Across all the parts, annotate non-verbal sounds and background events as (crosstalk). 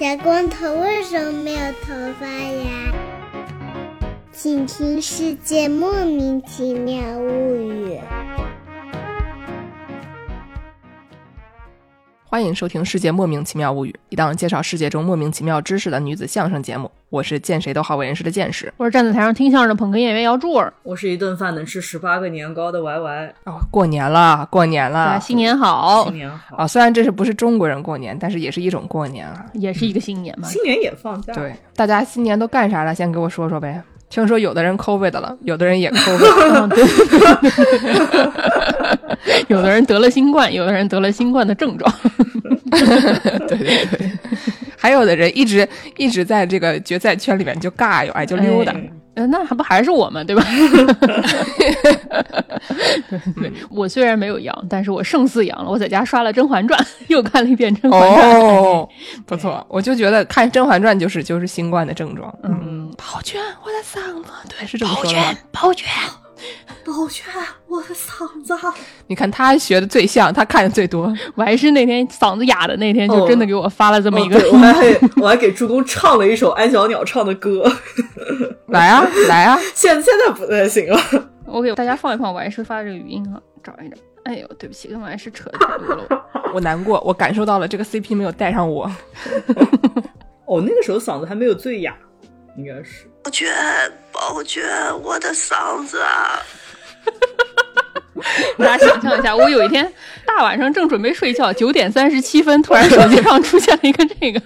小光头为什么没有头发呀？请听《世界莫名其妙物语》。欢迎收听《世界莫名其妙物语》，一档介绍世界中莫名其妙知识的女子相声节目。我是见谁都好为人师的见识。我是站在台上听相声的捧哏演员姚柱儿。我是一顿饭能吃十八个年糕的 Y Y。哦，过年了，过年了，新年好！新年好！啊，虽然这是不是中国人过年，但是也是一种过年啊，也是一个新年嘛。新年也放假。对，大家新年都干啥了？先给我说说呗。听说有的人 COVID 了，有的人也 COVID，(laughs) 有的人得了新冠，有的人得了新冠的症状。对 (laughs) 对对，还有的人一直一直在这个决赛圈里面就尬游，哎，就溜达。呃，那还不还是我们对吧？(laughs) 对，我虽然没有阳，但是我胜似阳了。我在家刷了《甄嬛传》，(laughs) 又看了一遍《甄嬛传》。哦，(laughs) 不错，我就觉得看《甄嬛传》就是就是新冠的症状。嗯，宝娟，我的嗓子，对，是这么说的吗？宝娟。(laughs) 宝娟，(laughs) 我的嗓子。你看他学的最像，他看的最多。我还是那天嗓子哑的那天，就真的给我发了这么一个。我还 (laughs) 我还给助攻唱了一首安小鸟唱的歌。来啊，来啊！现现在不太行了。我给大家放一放，我还是发这个语音哈，找一找。哎呦，对不起，跟我还是扯太多了。我难过，我感受到了这个 CP 没有带上我。哦，那个时候嗓子还没有最哑，应该是。宝娟，宝娟，我的嗓子啊！(laughs) 大家想象一下，我有一天大晚上正准备睡觉，九点三十七分，突然手机上出现了一个这个。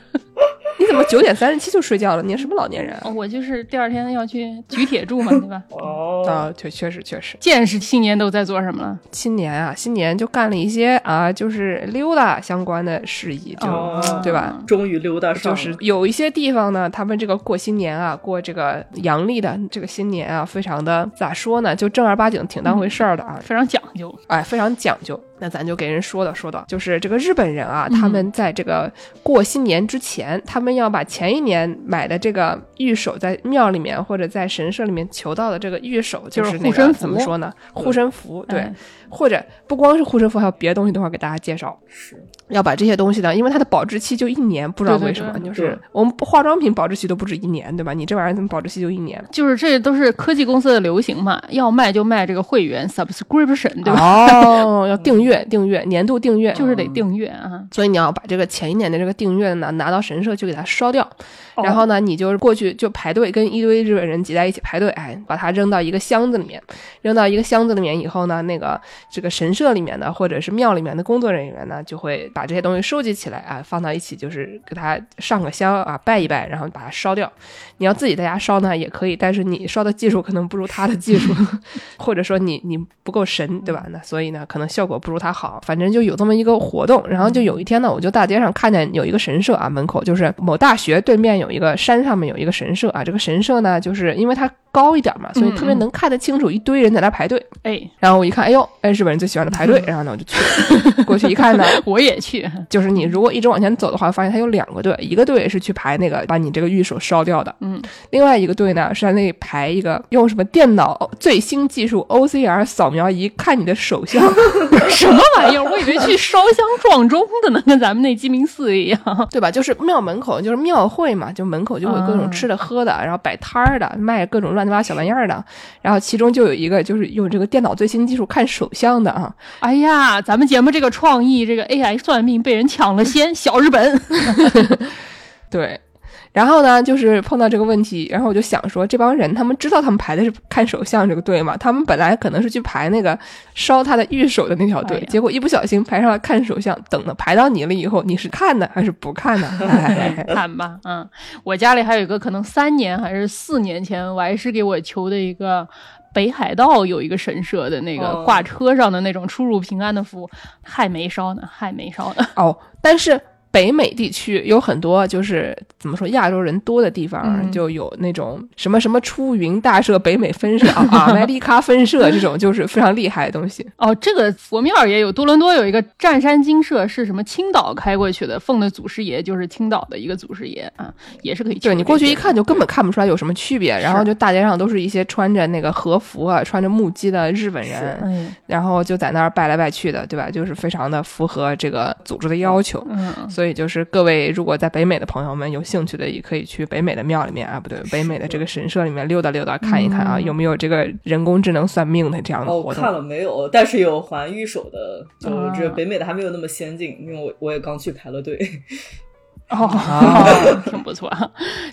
你怎么九点三十七就睡觉了？你是什么老年人啊？我就是第二天要去举铁柱嘛，对吧？哦，啊，确确实确实。见识新年都在做什么了？新年啊，新年就干了一些啊，就是溜达相关的事宜，就对吧？终于溜达上了。就是有一些地方呢，他们这个过新年啊，过这个阳历的这个新年啊，非常的咋说呢？就正儿八经，挺当回事儿的啊，非常讲究，哎，非常讲究。那咱就给人说道说道，就是这个日本人啊，他们在这个过新年之前，他们要把前一年买的这个玉手，在庙里面或者在神社里面求到的这个玉手，就是护身符，怎么说呢？护身符，对，或者不光是护身符，还有别的东西，等会儿给大家介绍。是。要把这些东西呢，因为它的保质期就一年，不知道为什么，就是我们化妆品保质期都不止一年，对吧？你这玩意儿怎么保质期就一年？就是这都是科技公司的流行嘛，要卖就卖这个会员 subscription，对吧？哦，要订阅，订阅年度订阅，(laughs) 就是得订阅啊。所以你要把这个前一年的这个订阅呢拿到神社去给它烧掉，然后呢，你就是过去就排队跟一堆日本人挤在一起排队，哎，把它扔到一个箱子里面，扔到一个箱子里面以后呢，那个这个神社里面的或者是庙里面的工作人员呢就会把这些东西收集起来啊，放到一起，就是给它上个香啊，拜一拜，然后把它烧掉。你要自己在家烧呢也可以，但是你烧的技术可能不如他的技术，(laughs) 或者说你你不够神，对吧？那所以呢，可能效果不如他好。反正就有这么一个活动，然后就有一天呢，我就大街上看见有一个神社啊，门口就是某大学对面有一个山上面有一个神社啊，这个神社呢，就是因为它高一点嘛，所以特别能看得清楚一堆人在那排队。哎，然后我一看，哎呦，哎，日本人最喜欢的排队，然后呢我就去了，过去一看呢，(laughs) 我也去。就是你如果一直往前走的话，发现它有两个队，一个队是去排那个把你这个玉手烧掉的，嗯，另外一个队呢是在那里排一个用什么电脑最新技术 OCR 扫描仪看你的手相，(laughs) 什么玩意儿？我以为去烧香撞钟的呢，跟咱们那鸡鸣寺一样，(laughs) 对吧？就是庙门口就是庙会嘛，就门口就会各种吃的喝的，然后摆摊儿的，卖各种乱七八糟小玩意儿的，然后其中就有一个就是用这个电脑最新技术看手相的啊。哎呀，咱们节目这个创意，这个 AI 算命被人抢了先，小日本。(laughs) 对，然后呢，就是碰到这个问题，然后我就想说，这帮人他们知道他们排的是看手相这个队吗？他们本来可能是去排那个烧他的玉手的那条队，结果一不小心排上了看手相。等的排到你了以后，你是看呢还 (laughs) 是不看呢？看吧，嗯，我家里还有一个可能三年还是四年前，我还是给我求的一个北海道有一个神社的那个挂车上的那种出入平安的符，还没烧呢，还没烧呢。哦，但是。北美地区有很多，就是怎么说，亚洲人多的地方，就有那种什么什么出云大社北美分社啊，阿 (laughs) 麦利卡分社这种，就是非常厉害的东西。哦，这个佛庙也有，多伦多有一个湛山精社，是什么青岛开过去的，奉的祖师爷就是青岛的一个祖师爷啊，也是可以。对你过去一看就根本看不出来有什么区别，然后就大街上都是一些穿着那个和服啊、穿着木屐的日本人，然后就在那儿拜来拜去的，对吧？就是非常的符合这个组织的要求，嗯，所以。所以就是各位如果在北美的朋友们有兴趣的，也可以去北美的庙里面啊，不对，北美的这个神社里面溜达溜达，看一看啊，有没有这个人工智能算命的这样的哦，活动。看了没有？但是有还玉手的，就是这北美的还没有那么先进，因为我我也刚去排了队。(laughs) 哦，挺不错。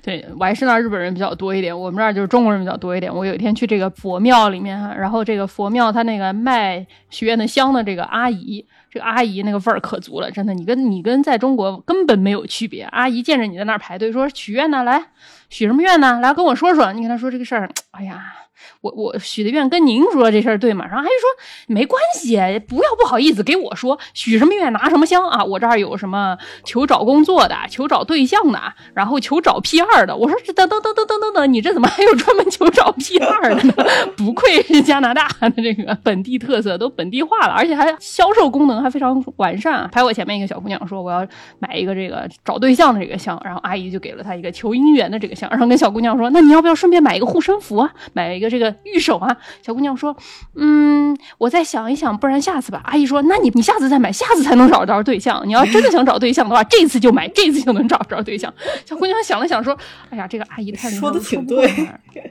对，我还是那儿日本人比较多一点，我们这儿就是中国人比较多一点。我有一天去这个佛庙里面啊，然后这个佛庙它那个卖许愿的香的这个阿姨，这阿姨那个味儿可足了，真的，你跟你跟在中国根本没有区别。阿姨见着你在那儿排队，说许愿呢，来许什么愿呢？来跟我说说。你跟她说这个事儿，哎呀。我我许的愿跟您说这事儿对吗？然后阿姨说没关系，不要不好意思给我说许什么愿拿什么香啊！我这儿有什么求找工作的，求找对象的，然后求找 P 二的。我说这等等等等等等等，你这怎么还有专门求找 P 二的呢？(laughs) 不愧是加拿大的这个本地特色，都本地化了，而且还销售功能还非常完善。排我前面一个小姑娘说我要买一个这个找对象的这个香，然后阿姨就给了她一个求姻缘的这个香，然后跟小姑娘说，那你要不要顺便买一个护身符啊？买一个这个玉手啊？小姑娘说，嗯，我再想一想，不然下次吧。阿姨说，那你你下次再买，下次才能找着对象。你要真的想找对象的话，这次就买，这次就能找着对象。小姑娘想了想说，哎呀，这个阿姨太说的挺对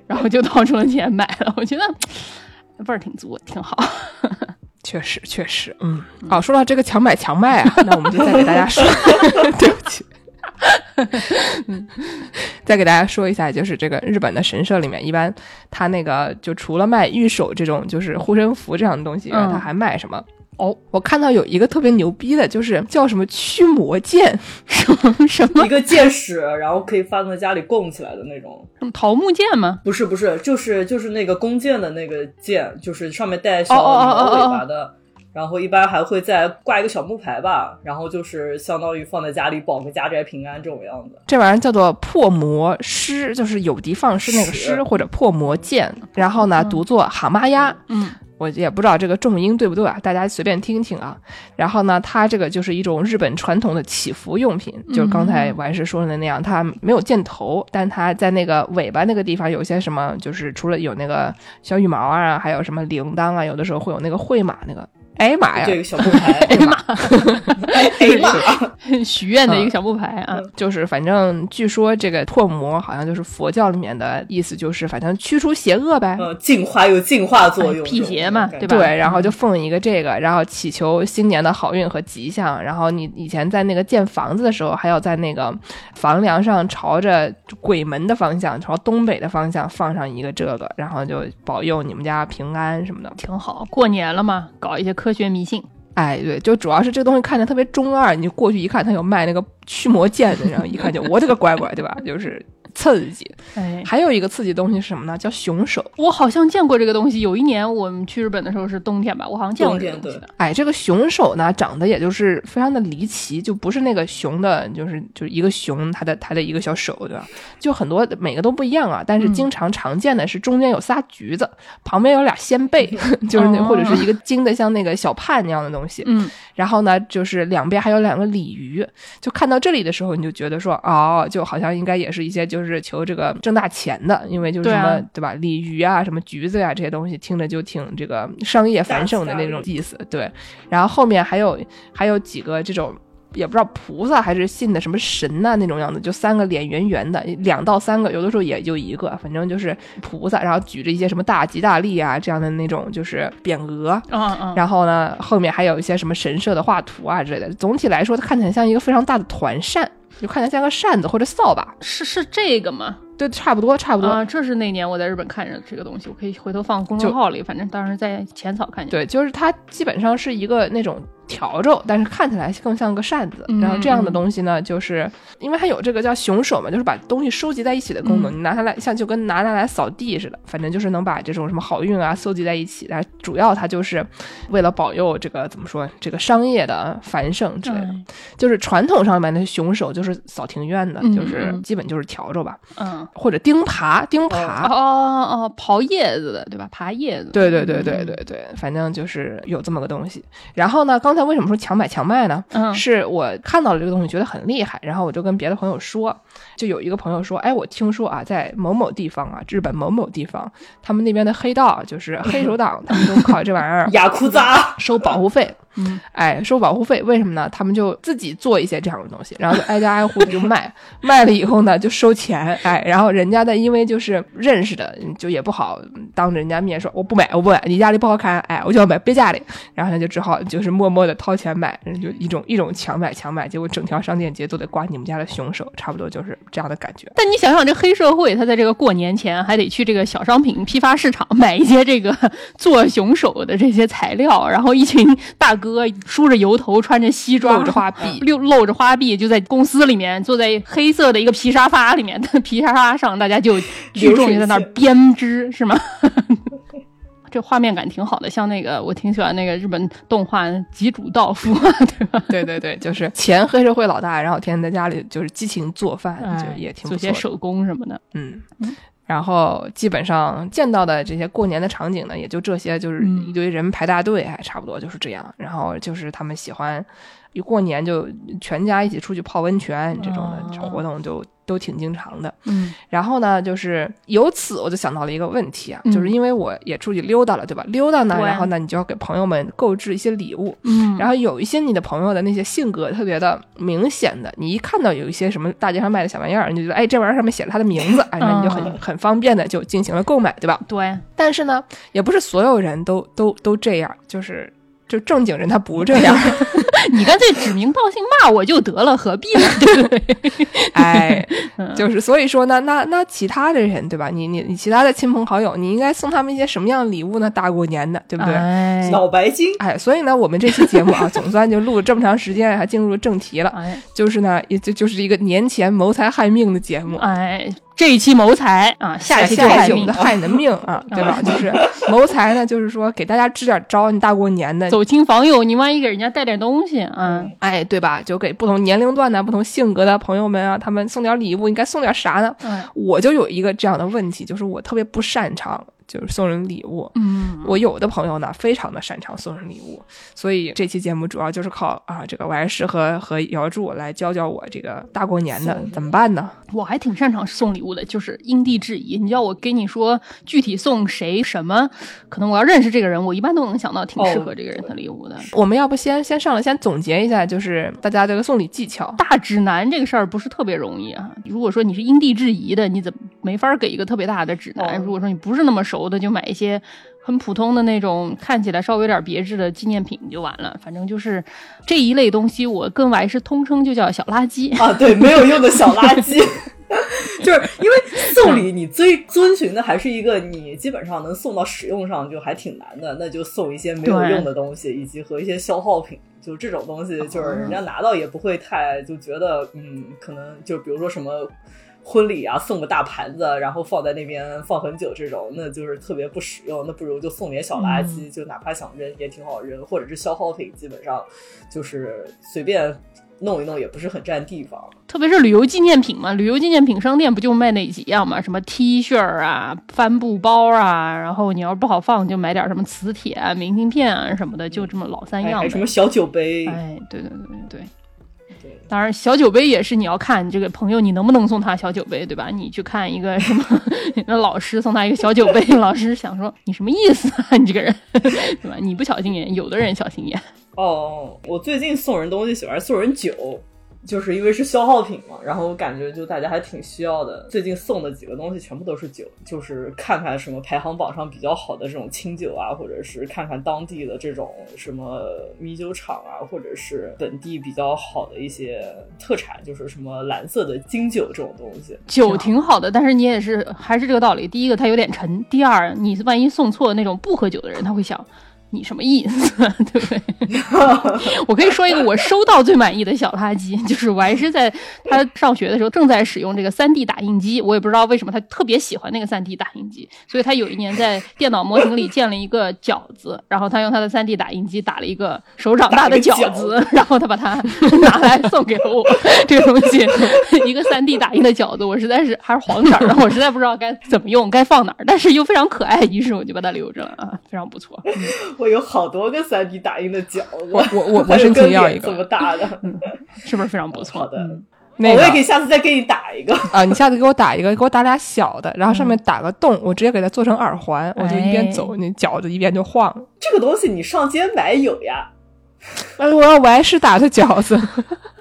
然后就掏出了钱买了。我觉得味儿挺足，挺好。确实，确实，嗯，好，说到这个强买强卖啊，那我们就再给大家说，(laughs) 对不起，(laughs) 嗯，再给大家说一下，就是这个日本的神社里面，一般他那个就除了卖玉手这种就是护身符这样的东西，嗯他还卖什么？哦，我看到有一个特别牛逼的，就是叫什么驱魔剑，什么什么一个剑矢，然后可以放在家里供起来的那种。什么桃木剑吗？不是不是，就是就是那个弓箭的那个箭，就是上面带小尾巴的。然后一般还会再挂一个小木牌吧，然后就是相当于放在家里保个家宅平安这种样子。这玩意儿叫做破魔师，就是有的放矢那个师或者破魔剑，然后呢读作蛤蟆鸭，嗯，我也不知道这个重音对不对啊，大家随便听听啊。然后呢，它这个就是一种日本传统的祈福用品，就是刚才完事说的那样，它没有箭头，但它在那个尾巴那个地方有些什么，就是除了有那个小羽毛啊，还有什么铃铛啊，有的时候会有那个会马那个。哎妈呀！这个小木牌，(laughs) 哎妈！哎妈！许愿的一个小木牌啊。就是反正据说这个破魔好像就是佛教里面的意思，就是反正驱除邪恶呗。呃，净化有净化作用，哎辟邪嘛对吧对，然后就奉一个这个，然后祈求新年的好运和吉祥。然后你以前在那个建房子的时候，还要在那个房梁上朝着鬼门的方向，朝东北的方向放上一个这个，然后就保佑你们家平安什么的。挺好，过年了嘛，搞一些科科学迷信。哎，对，就主要是这个东西看着特别中二，你过去一看，他有卖那个驱魔剑的，然后一看就我这个乖乖，对吧？就是刺激。哎，还有一个刺激东西是什么呢？叫熊手。我好像见过这个东西。有一年我们去日本的时候是冬天吧，我好像见过这个冬天东西的。哎，这个熊手呢，长得也就是非常的离奇，就不是那个熊的，就是就是一个熊，它的它的一个小手，对吧？就很多每个都不一样啊，但是嗯经常常见的是中间有仨橘子，旁边有俩鲜贝，(laughs) 就是那哦或者是一个金的像那个小判那样的东西。嗯，然后呢，就是两边还有两个鲤鱼。就看到这里的时候，你就觉得说，哦，就好像应该也是一些就是求这个挣大钱的，因为就是什么对吧？鲤鱼啊，什么橘子呀、这些东西，听着就挺这个商业繁盛的那种意思。对，然后后面还有还有几个这种。也不知道菩萨还是信的什么神呐、那种样子，就三个脸圆圆的，两到三个，有的时候也就一个，反正就是菩萨，然后举着一些什么大吉大利啊这样的那种就是匾额，嗯嗯，然后呢，后面还有一些什么神社的画图啊之类的。总体来说，它看起来像一个非常大的团扇，就看起来像个扇子或者扫把。是是这个吗？对，差不多，差不多。啊，这是那年我在日本看着这个东西，我可以回头放公众号里，反正当时在浅草看见。对，就是它基本上是一个那种笤帚，但是看起来更像个扇子。然后这样的嗯东西呢，就是因为它有这个叫熊手嘛，就是把东西收集在一起的功能。嗯你拿它来，像就跟拿它来扫地似的，反正就是能把这种什么好运啊搜集在一起。但主要它就是为了保佑这个怎么说，这个商业的繁盛之类的。嗯就是传统上面的熊手就是扫庭院的，嗯就是嗯基本就是笤帚吧，嗯，或者钉耙，钉哦耙。哦哦，刨叶子的对吧？爬叶子。对对对对对对，反正就是有这么个东西。然后呢，刚才为什么说强买强卖呢？嗯是我看到了这个东西，觉得很厉害，然后我就跟别的朋友说，就有一个朋友说，哎，我听说啊，在某某地方啊，日本某某地方，他们那边的黑道就是黑手党，(laughs) 他们都靠这玩意儿 (laughs) 雅库扎，收保护费。嗯，哎，收保护费，为什么呢？他们就自己做一些这样的东西，然后就挨家挨户的就卖，(laughs) 卖了以后呢就收钱，哎，然后人家的因为就是认识的，就也不好当着人家面说我不买，我不买，你家里不好看，哎，我就要买别家里，然后他就只好就是默默的掏钱买，就一种一种强买强买，结果整条商店街都得挂你们家的凶手，差不多就是这样的感觉。但你想想，这黑社会他在这个过年前还得去这个小商品批发市场买一些这个做熊手的这些材料，然后一群大哥梳着油头，穿着西装，露着花臂露露着花臂，就在公司里面坐在黑色的一个皮沙发里面，(laughs) 皮沙发上，大家就 (laughs) 聚众就在那儿编织，是吗？(laughs) 这画面感挺好的，像那个我挺喜欢那个日本动画《吉主道夫》，对吧？对对对，就是前黑社会老大，然后天天在家里就是激情做饭，就也挺。做些手工什么的，嗯。然后基本上见到的这些过年的场景呢，也就这些，就是一堆人排大队，还差不多就是这样。然后就是他们喜欢一过年就全家一起出去泡温泉这种的活动就。都挺经常的，嗯，然后呢，就是由此我就想到了一个问题啊，就是因为我也出去溜达了，对吧？溜达呢，然后呢，你就要给朋友们购置一些礼物，嗯，然后有一些你的朋友的那些性格特别的明显的，你一看到有一些什么大街上卖的小玩意儿，你就觉得哎，这玩意儿上面写了他的名字，(laughs) 哎，那你就很很方便的就进行了购买，对吧？对。但是呢，也不是所有人都都都这样，就是就正经人他不这样。(laughs) 你干脆指名道姓骂我就得了，何必呢？对 (laughs) 不对？哎，就是所以说呢，那那其他的人对吧？你你你其他的亲朋好友，你应该送他们一些什么样的礼物呢？大过年的，对不对？脑白金。哎，所以呢，我们这期节目啊，总算就录了这么长时间，还进入了正题了。哎，就是呢，也就就是一个年前谋财害命的节目。哎。这一期谋财啊，下一期就害命的害你的命啊，对吧？(laughs) 就是谋财呢，就是说给大家支点招，你大过年的走亲访友，你万一给人家带点东西啊，哎，对吧？就给不同年龄段的、不同性格的朋友们啊，他们送点礼物，应该送点啥呢？我就有一个这样的问题，就是我特别不擅长。就是送人礼物，嗯，我有的朋友呢，非常的擅长送人礼物，所以这期节目主要就是靠啊，这个王师和和姚柱来教教我这个大过年的怎么办呢？我还挺擅长送礼物的，就是因地制宜。你要我给你说具体送谁什么，可能我要认识这个人，我一般都能想到挺适合这个人的礼物的。我们要不先先上来先总结一下，就是大家这个送礼技巧。大指南这个事儿不是特别容易啊。如果说你是因地制宜的，你怎么没法给一个特别大的指南？如果说你不是那么熟。的就买一些很普通的那种看起来稍微有点别致的纪念品就完了，反正就是这一类东西，我跟我是通称就叫小垃圾。啊，对，没有用的小垃圾，(laughs) 就是因为送礼你最遵循的还是一个你基本上能送到使用上就还挺难的，那就送一些没有用的东西，以及和一些消耗品，就这种东西，就是人家拿到也不会太就觉得嗯，可能就比如说什么。婚礼啊，送个大盘子，然后放在那边放很久，这种那就是特别不实用。那不如就送点小垃圾，就哪怕想扔也挺好扔，或者是消耗品，基本上就是随便弄一弄，也不是很占地方。特别是旅游纪念品嘛，旅游纪念品商店不就卖那几样嘛，什么 T 恤啊、帆布包啊，然后你要是不好放，就买点什么磁铁、啊、明信片啊什么的，就这么老三样。什么小酒杯？哎，对对对对对。当然，小酒杯也是你要看这个朋友，你能不能送他小酒杯，对吧？你去看一个什么，(laughs) 那老师送他一个小酒杯，老师想说你什么意思啊？你这个人，对吧？你不小心眼，有的人小心眼。哦，我最近送人东西喜欢送人酒。就是因为是消耗品嘛，然后我感觉就大家还挺需要的。最近送的几个东西全部都是酒，就是看看什么排行榜上比较好的这种清酒啊，或者是看看当地的这种什么米酒厂啊，或者是本地比较好的一些特产，就是什么蓝色的金酒这种东西。酒挺好的，但是你也是还是这个道理。第一个它有点沉，第二你万一送错那种不喝酒的人，他会想。你什么意思，对 (laughs) 不对？我可以说一个我收到最满意的小垃圾，就是我还是在他上学的时候正在使用这个三 D 打印机，我也不知道为什么他特别喜欢那个三 D 打印机，所以他有一年在电脑模型里建了一个饺子，然后他用他的三 D 打印机打了一个手掌大的饺子，然后他把它拿来送给了我。这个东西，一个三 D 打印的饺子，我实在是还是黄色的，(laughs) 我实在不知道该怎么用，该放哪儿，但是又非常可爱，于是我就把它留着了啊，非常不错。我有好多个三 D 打印的饺子，我我 (laughs) 我申请要一个这么大的，是不是非常不错的？我也可以下次再给你打一个啊！你下次给我打一个，给我打俩小的，然后上面打个洞，我直接给它做成耳环，我就一边走，那饺子一边就晃。这个东西你上街买有呀。哎，我要我是打的饺子。(laughs)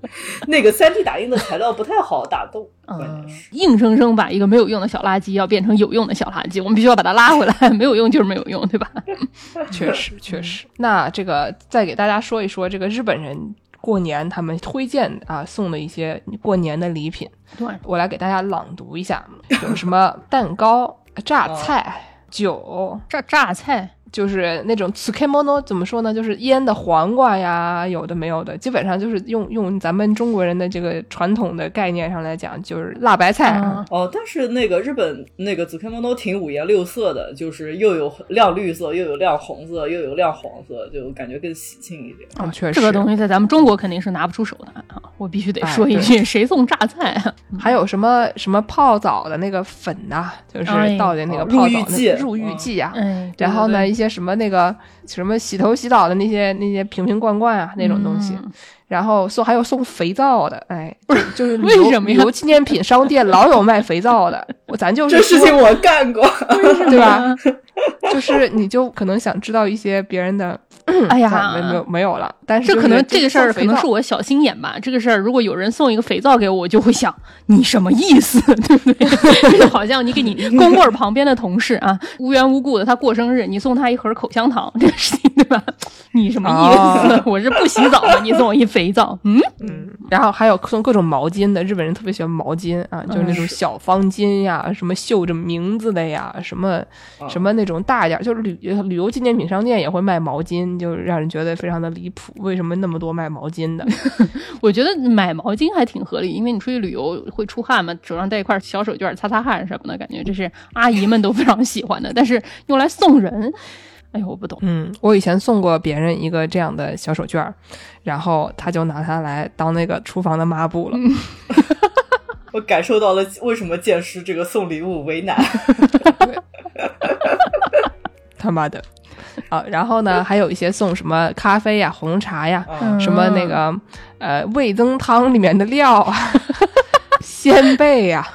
(laughs) 那个三 D 打印的材料不太好打洞，嗯硬生生把一个没有用的小垃圾要变成有用的小垃圾，我们必须要把它拉回来。(laughs) 没有用就是没有用，对吧？(laughs) 确实，确实。那这个再给大家说一说，这个日本人过年他们推荐啊送的一些过年的礼品。对，我来给大家朗读一下，有什么蛋糕、榨菜、酒、榨榨菜。就是那种 tsukemono 怎么说呢？就是腌的黄瓜呀，有的没有的，基本上就是用用咱们中国人的这个传统的概念上来讲，就是辣白菜。哦，但是那个日本那个 tsukemono 挺五颜六色的，就是又有亮绿色，又有亮红色，又有亮黄色，就感觉更喜庆一点。啊，确实，这个东西在咱们中国肯定是拿不出手的啊！我必须得说一句，谁送榨菜？还有什么什么泡澡的那个粉呐？就是倒的那个泡澡的入浴剂啊。然后呢，一些。什么那个什么洗头洗澡的那些那些瓶瓶罐罐啊那种东西，然后送还有送肥皂的，哎，就是旅游旅游纪念品商店老有卖肥皂的，我咱就是这事情我干过，对吧？(laughs) 就是你就可能想知道一些别人的。(clears throat) 哎呀，没有没有了，但是这可能这个事儿可能是我小心眼吧。这个事儿如果有人送一个肥皂给我，我就会想你什么意思，(laughs) 对不对？(laughs) 就好像你给你公柜旁边的同事啊，无缘无故的他过生日，你送他一盒口香糖，这个事情对吧？你什么意思？我是不洗澡的，你送我一肥皂，嗯嗯。然后还有送各种毛巾的，日本人特别喜欢毛巾啊，就是那种小方巾呀，什么绣着名字的呀，什么什么那种大一点，就是旅旅游纪念品商店也会卖毛巾。就让人觉得非常的离谱，为什么那么多卖毛巾的？(laughs) 我觉得买毛巾还挺合理，因为你出去旅游会出汗嘛，手上带一块小手绢擦擦汗什么的，感觉这是阿姨们都非常喜欢的。但是用来送人，哎呦，我不懂。嗯，我以前送过别人一个这样的小手绢，然后他就拿它来当那个厨房的抹布了。(laughs) 我感受到了为什么剑师这个送礼物为难。(laughs) 他妈的！啊，然后呢，还有一些送什么咖啡呀、红茶呀，什么那个呃味增汤里面的料啊、(laughs) 鲜贝呀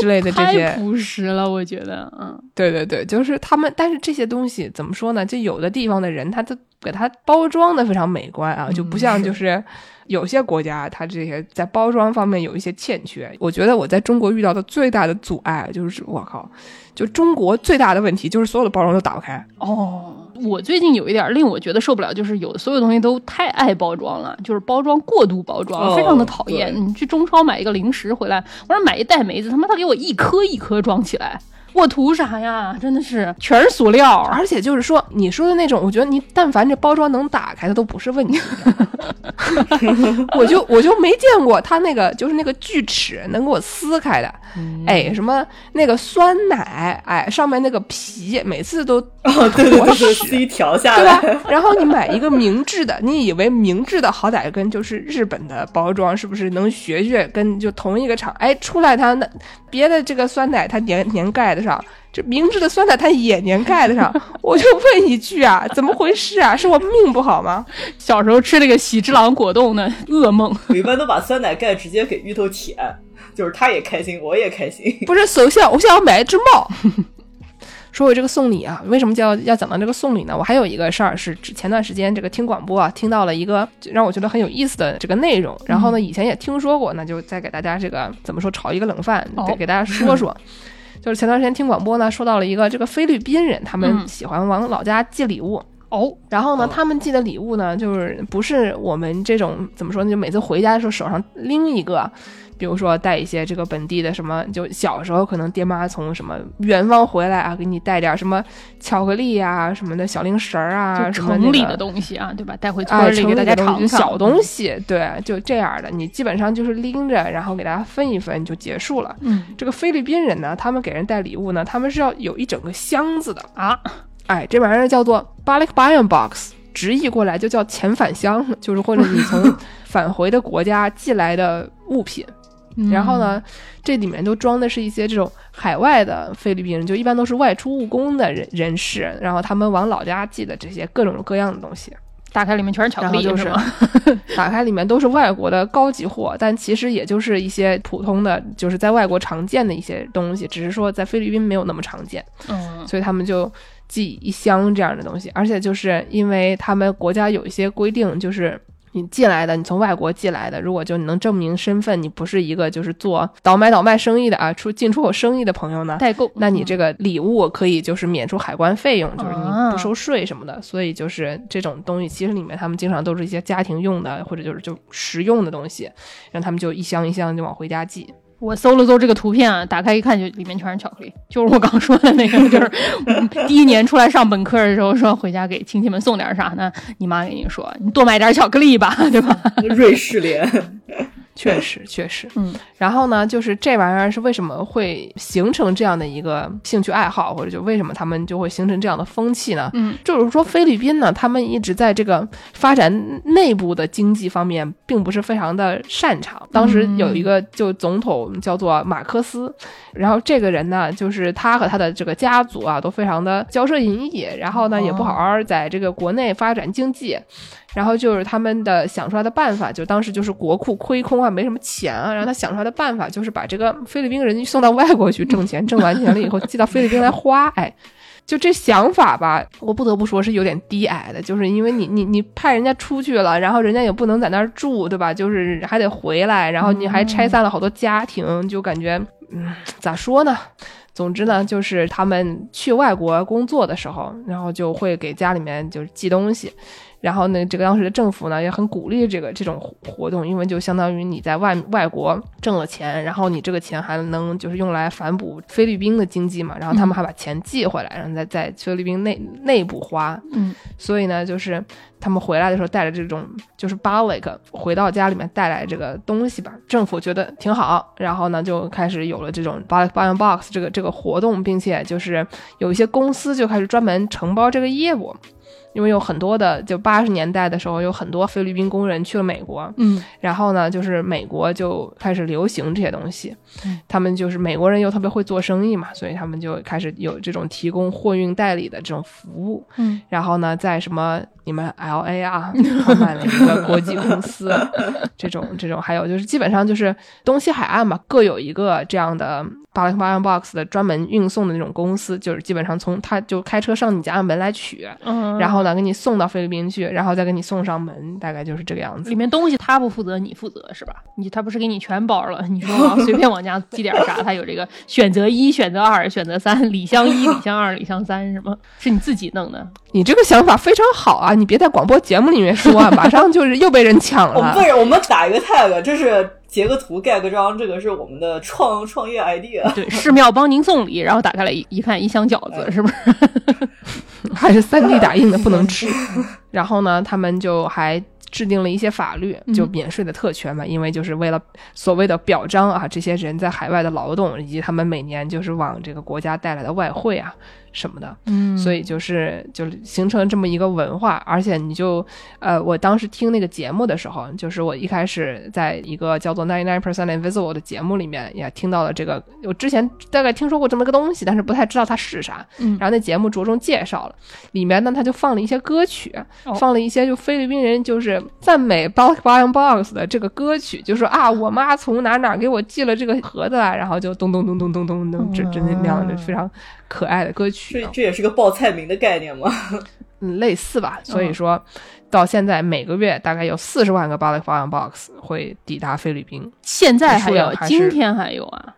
之类的这些，太朴实了，我觉得，嗯，对对对，就是他们，但是这些东西怎么说呢？就有的地方的人，他都给它包装的非常美观啊，就不像就是有些国家，它这些在包装方面有一些欠缺。我觉得我在中国遇到的最大的阻碍就是，我靠，就中国最大的问题就是所有的包装都打不开哦。我最近有一点令我觉得受不了，就是有所有东西都太爱包装了，就是包装过度包装，非常的讨厌。你去中超买一个零食回来，我说买一袋梅子，他妈他给我一颗一颗装起来。我图啥呀？真的是全是塑料，而且就是说你说的那种，我觉得你但凡这包装能打开，它都不是问题。(laughs) 我就我就没见过它那个就是那个锯齿能给我撕开的。哎，什么那个酸奶，哎，上面那个皮每次都哦，对对对，撕一条下来。对 (laughs) 吧然后你买一个明治的，你以为明治的好歹跟就是日本的包装是不是能学学？跟就同一个厂，哎，出来它那别的这个酸奶它粘粘盖的。上这明治的酸奶，它也粘盖子上，我就问一句啊，怎么回事啊？是我命不好吗？(laughs) 小时候吃那个喜之郎果冻的噩梦，我一般都把酸奶盖直接给芋头舔，就是他也开心，我也开心。不是，首先我想要买一只猫。(laughs) 说回这个送礼啊，为什么叫要讲到这个送礼呢？我还有一个事儿是前段时间这个听广播啊，听到了一个让我觉得很有意思的这个内容，然后呢，以前也听说过，那就再给大家这个怎么说炒一个冷饭，给给大家说说。(laughs) 就是前段时间听广播呢，说到了一个这个菲律宾人，他们喜欢往老家寄礼物哦。然后呢，他们寄的礼物呢，就是不是我们这种怎么说呢？就每次回家的时候手上拎一个。比如说带一些这个本地的什么，就小时候可能爹妈从什么远方回来啊，给你带点什么巧克力啊什么的小零食啊，城里的东西啊，对吧？带回村里给大家尝尝。小东西，对，就这样的，你基本上就是拎着，然后给大家分一分就结束了。嗯，这个菲律宾人呢，他们给人带礼物呢，他们是要有一整个箱子的啊。哎，这玩意儿叫做 balikbayan box，直译过来就叫遣返箱，就是或者你从返回的国家寄来的物品。然后呢，这里面都装的是一些这种海外的菲律宾人，就一般都是外出务工的人人士，然后他们往老家寄的这些各种各样的东西，打开里面全是巧克力，就是 (laughs) 打开里面都是外国的高级货，但其实也就是一些普通的，就是在外国常见的一些东西，只是说在菲律宾没有那么常见，嗯，所以他们就寄一箱这样的东西，而且就是因为他们国家有一些规定，就是。你寄来的，你从外国寄来的，如果就你能证明身份，你不是一个就是做倒买倒卖生意的啊，出进出口生意的朋友呢，代购，那你这个礼物可以就是免除海关费用，就是你啊不收税什么的。所以就是这种东西，其实里面他们经常都是一些家庭用的，或者就是就实用的东西，让他们就一箱一箱就往回家寄。我搜了搜这个图片啊，打开一看就里面全是巧克力，就是我刚说的那个，就是嗯 (laughs) 第一年出来上本科的时候说回家给亲戚们送点啥呢？你妈给你说你多买点巧克力吧，对吧？(laughs) 瑞士莲，确实，确实，嗯。然后呢，就是这玩意儿是为什么会形成这样的一个兴趣爱好，或者就为什么他们就会形成这样的风气呢？嗯，就是说菲律宾呢，他们一直在这个发展内部的经济方面并不是非常的擅长。当时有一个就总统叫做马克思，然后这个人呢，就是他和他的这个家族啊都非常的骄奢淫逸，然后呢也不好好在这个国内发展经济。然后就是他们的想出来的办法，就当时就是国库亏空啊，没什么钱啊，然后他想出来的办法就是把这个菲律宾人送到外国去挣钱，挣完钱了以后寄到菲律宾来花，哎。就这想法吧，我不得不说是有点低矮的，就是因为你你你派人家出去了，然后人家也不能在那儿住，对吧？就是还得回来，然后你还拆散了好多家庭，就感觉嗯，咋说呢？总之呢，就是他们去外国工作的时候，然后就会给家里面就是寄东西，然后呢，这个当时的政府呢也很鼓励这个这种活动，因为就相当于你在外外国挣了钱，然后你这个钱还能就是用来反哺菲律宾的经济嘛，然后他们还把钱寄回来，然后再在菲律宾内内部花，嗯，所以呢，就是他们回来的时候带着这种就是 balik 回到家里面带来这个东西吧，政府觉得挺好，然后呢就开始有了这种 balik buying box 这个这个活动，并且就是有一些公司就开始专门承包这个业务。因为有很多的，就八十年代的时候，有很多菲律宾工人去了美国，嗯，然后呢，就是美国就开始流行这些东西，嗯。他们就是美国人又特别会做生意嘛，所以他们就开始有这种提供货运代理的这种服务，嗯，然后呢，在什么你们 L A 啊创办了一个国际公司，(laughs) 这种这种，还有就是基本上就是东西海岸嘛，各有一个这样的 a l a n Box 的专门运送的那种公司，就是基本上从他就开车上你家门来取，嗯，然后呢给你送到菲律宾去，然后再给你送上门，大概就是这个样子里。面东西他不负责，你负责是吧？你他不是给你全包了？你说随便往家寄点啥，(laughs) 他有这个选择一、选择二、选择三，礼箱一、礼箱二、礼箱三，是吗？是你自己弄的？你这个想法非常好啊！你别在广播节目里面说啊，马上就是又被人抢了我们 (laughs) 不。是我们打一个 tag，这是截个图盖个章，这个是我们的创创业 idea。对，寺庙帮您送礼，然后打开来一一看，一箱饺子，是不是？(laughs) 还是三 D 打印的不能吃。(laughs) 然后呢，他们就还制定了一些法律，就免税的特权嘛，因为就是为了所谓的表彰啊，这些人在海外的劳动以及他们每年就是往这个国家带来的外汇啊什么的。嗯所以就是就是形成这么一个文化，而且你就呃，我当时听那个节目的时候，就是我一开始在一个叫做 Ninety Nine Percent Invisible 的节目里面也听到了这个，我之前大概听说过这么个东西，但是不太知道它是啥。嗯然后那节目着重介绍了，里面呢他就放了一些歌曲，哦放了一些就菲律宾人就是赞美 b a l k b a n Box 的这个歌曲，就说啊，我妈从哪哪给我寄了这个盒子来，然后就咚咚咚咚咚咚咚，这这那样的非常可爱的歌曲啊。这这也是个报菜名的概念吗？(laughs) 嗯，类似吧。所以说，到现在每个月大概有四十万个 a l i k Box 会抵达菲律宾。现在还有，还今天还有啊？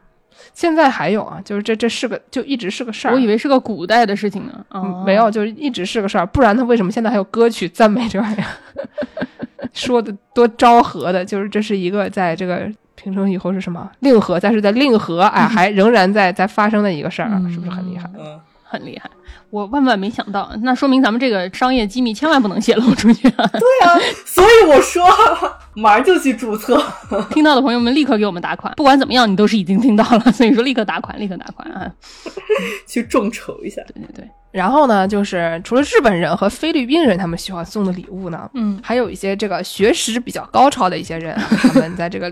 现在还有啊，就是这这是个就一直是个事儿。我以为是个古代的事情呢。没有，就是一直是个事儿，不然他为什么现在还有歌曲赞美这玩意儿？(laughs) 说的多昭和的，就是这是一个在这个平成以后是什么令和，但是在令和哎 (laughs) 还仍然在在发生的一个事儿，是不是很厉害？嗯，很厉害，我万万没想到，那说明咱们这个商业机密千万不能泄露出去啊！对啊，(laughs) 所以我说马上就去注册。(laughs) 听到的朋友们立刻给我们打款，不管怎么样，你都是已经听到了，所以说立刻打款，立刻打款啊！去众筹一下。对对对，然后呢，就是除了日本人和菲律宾人他们喜欢送的礼物呢，嗯，还有一些这个学识比较高超的一些人啊，(laughs) 他们在这个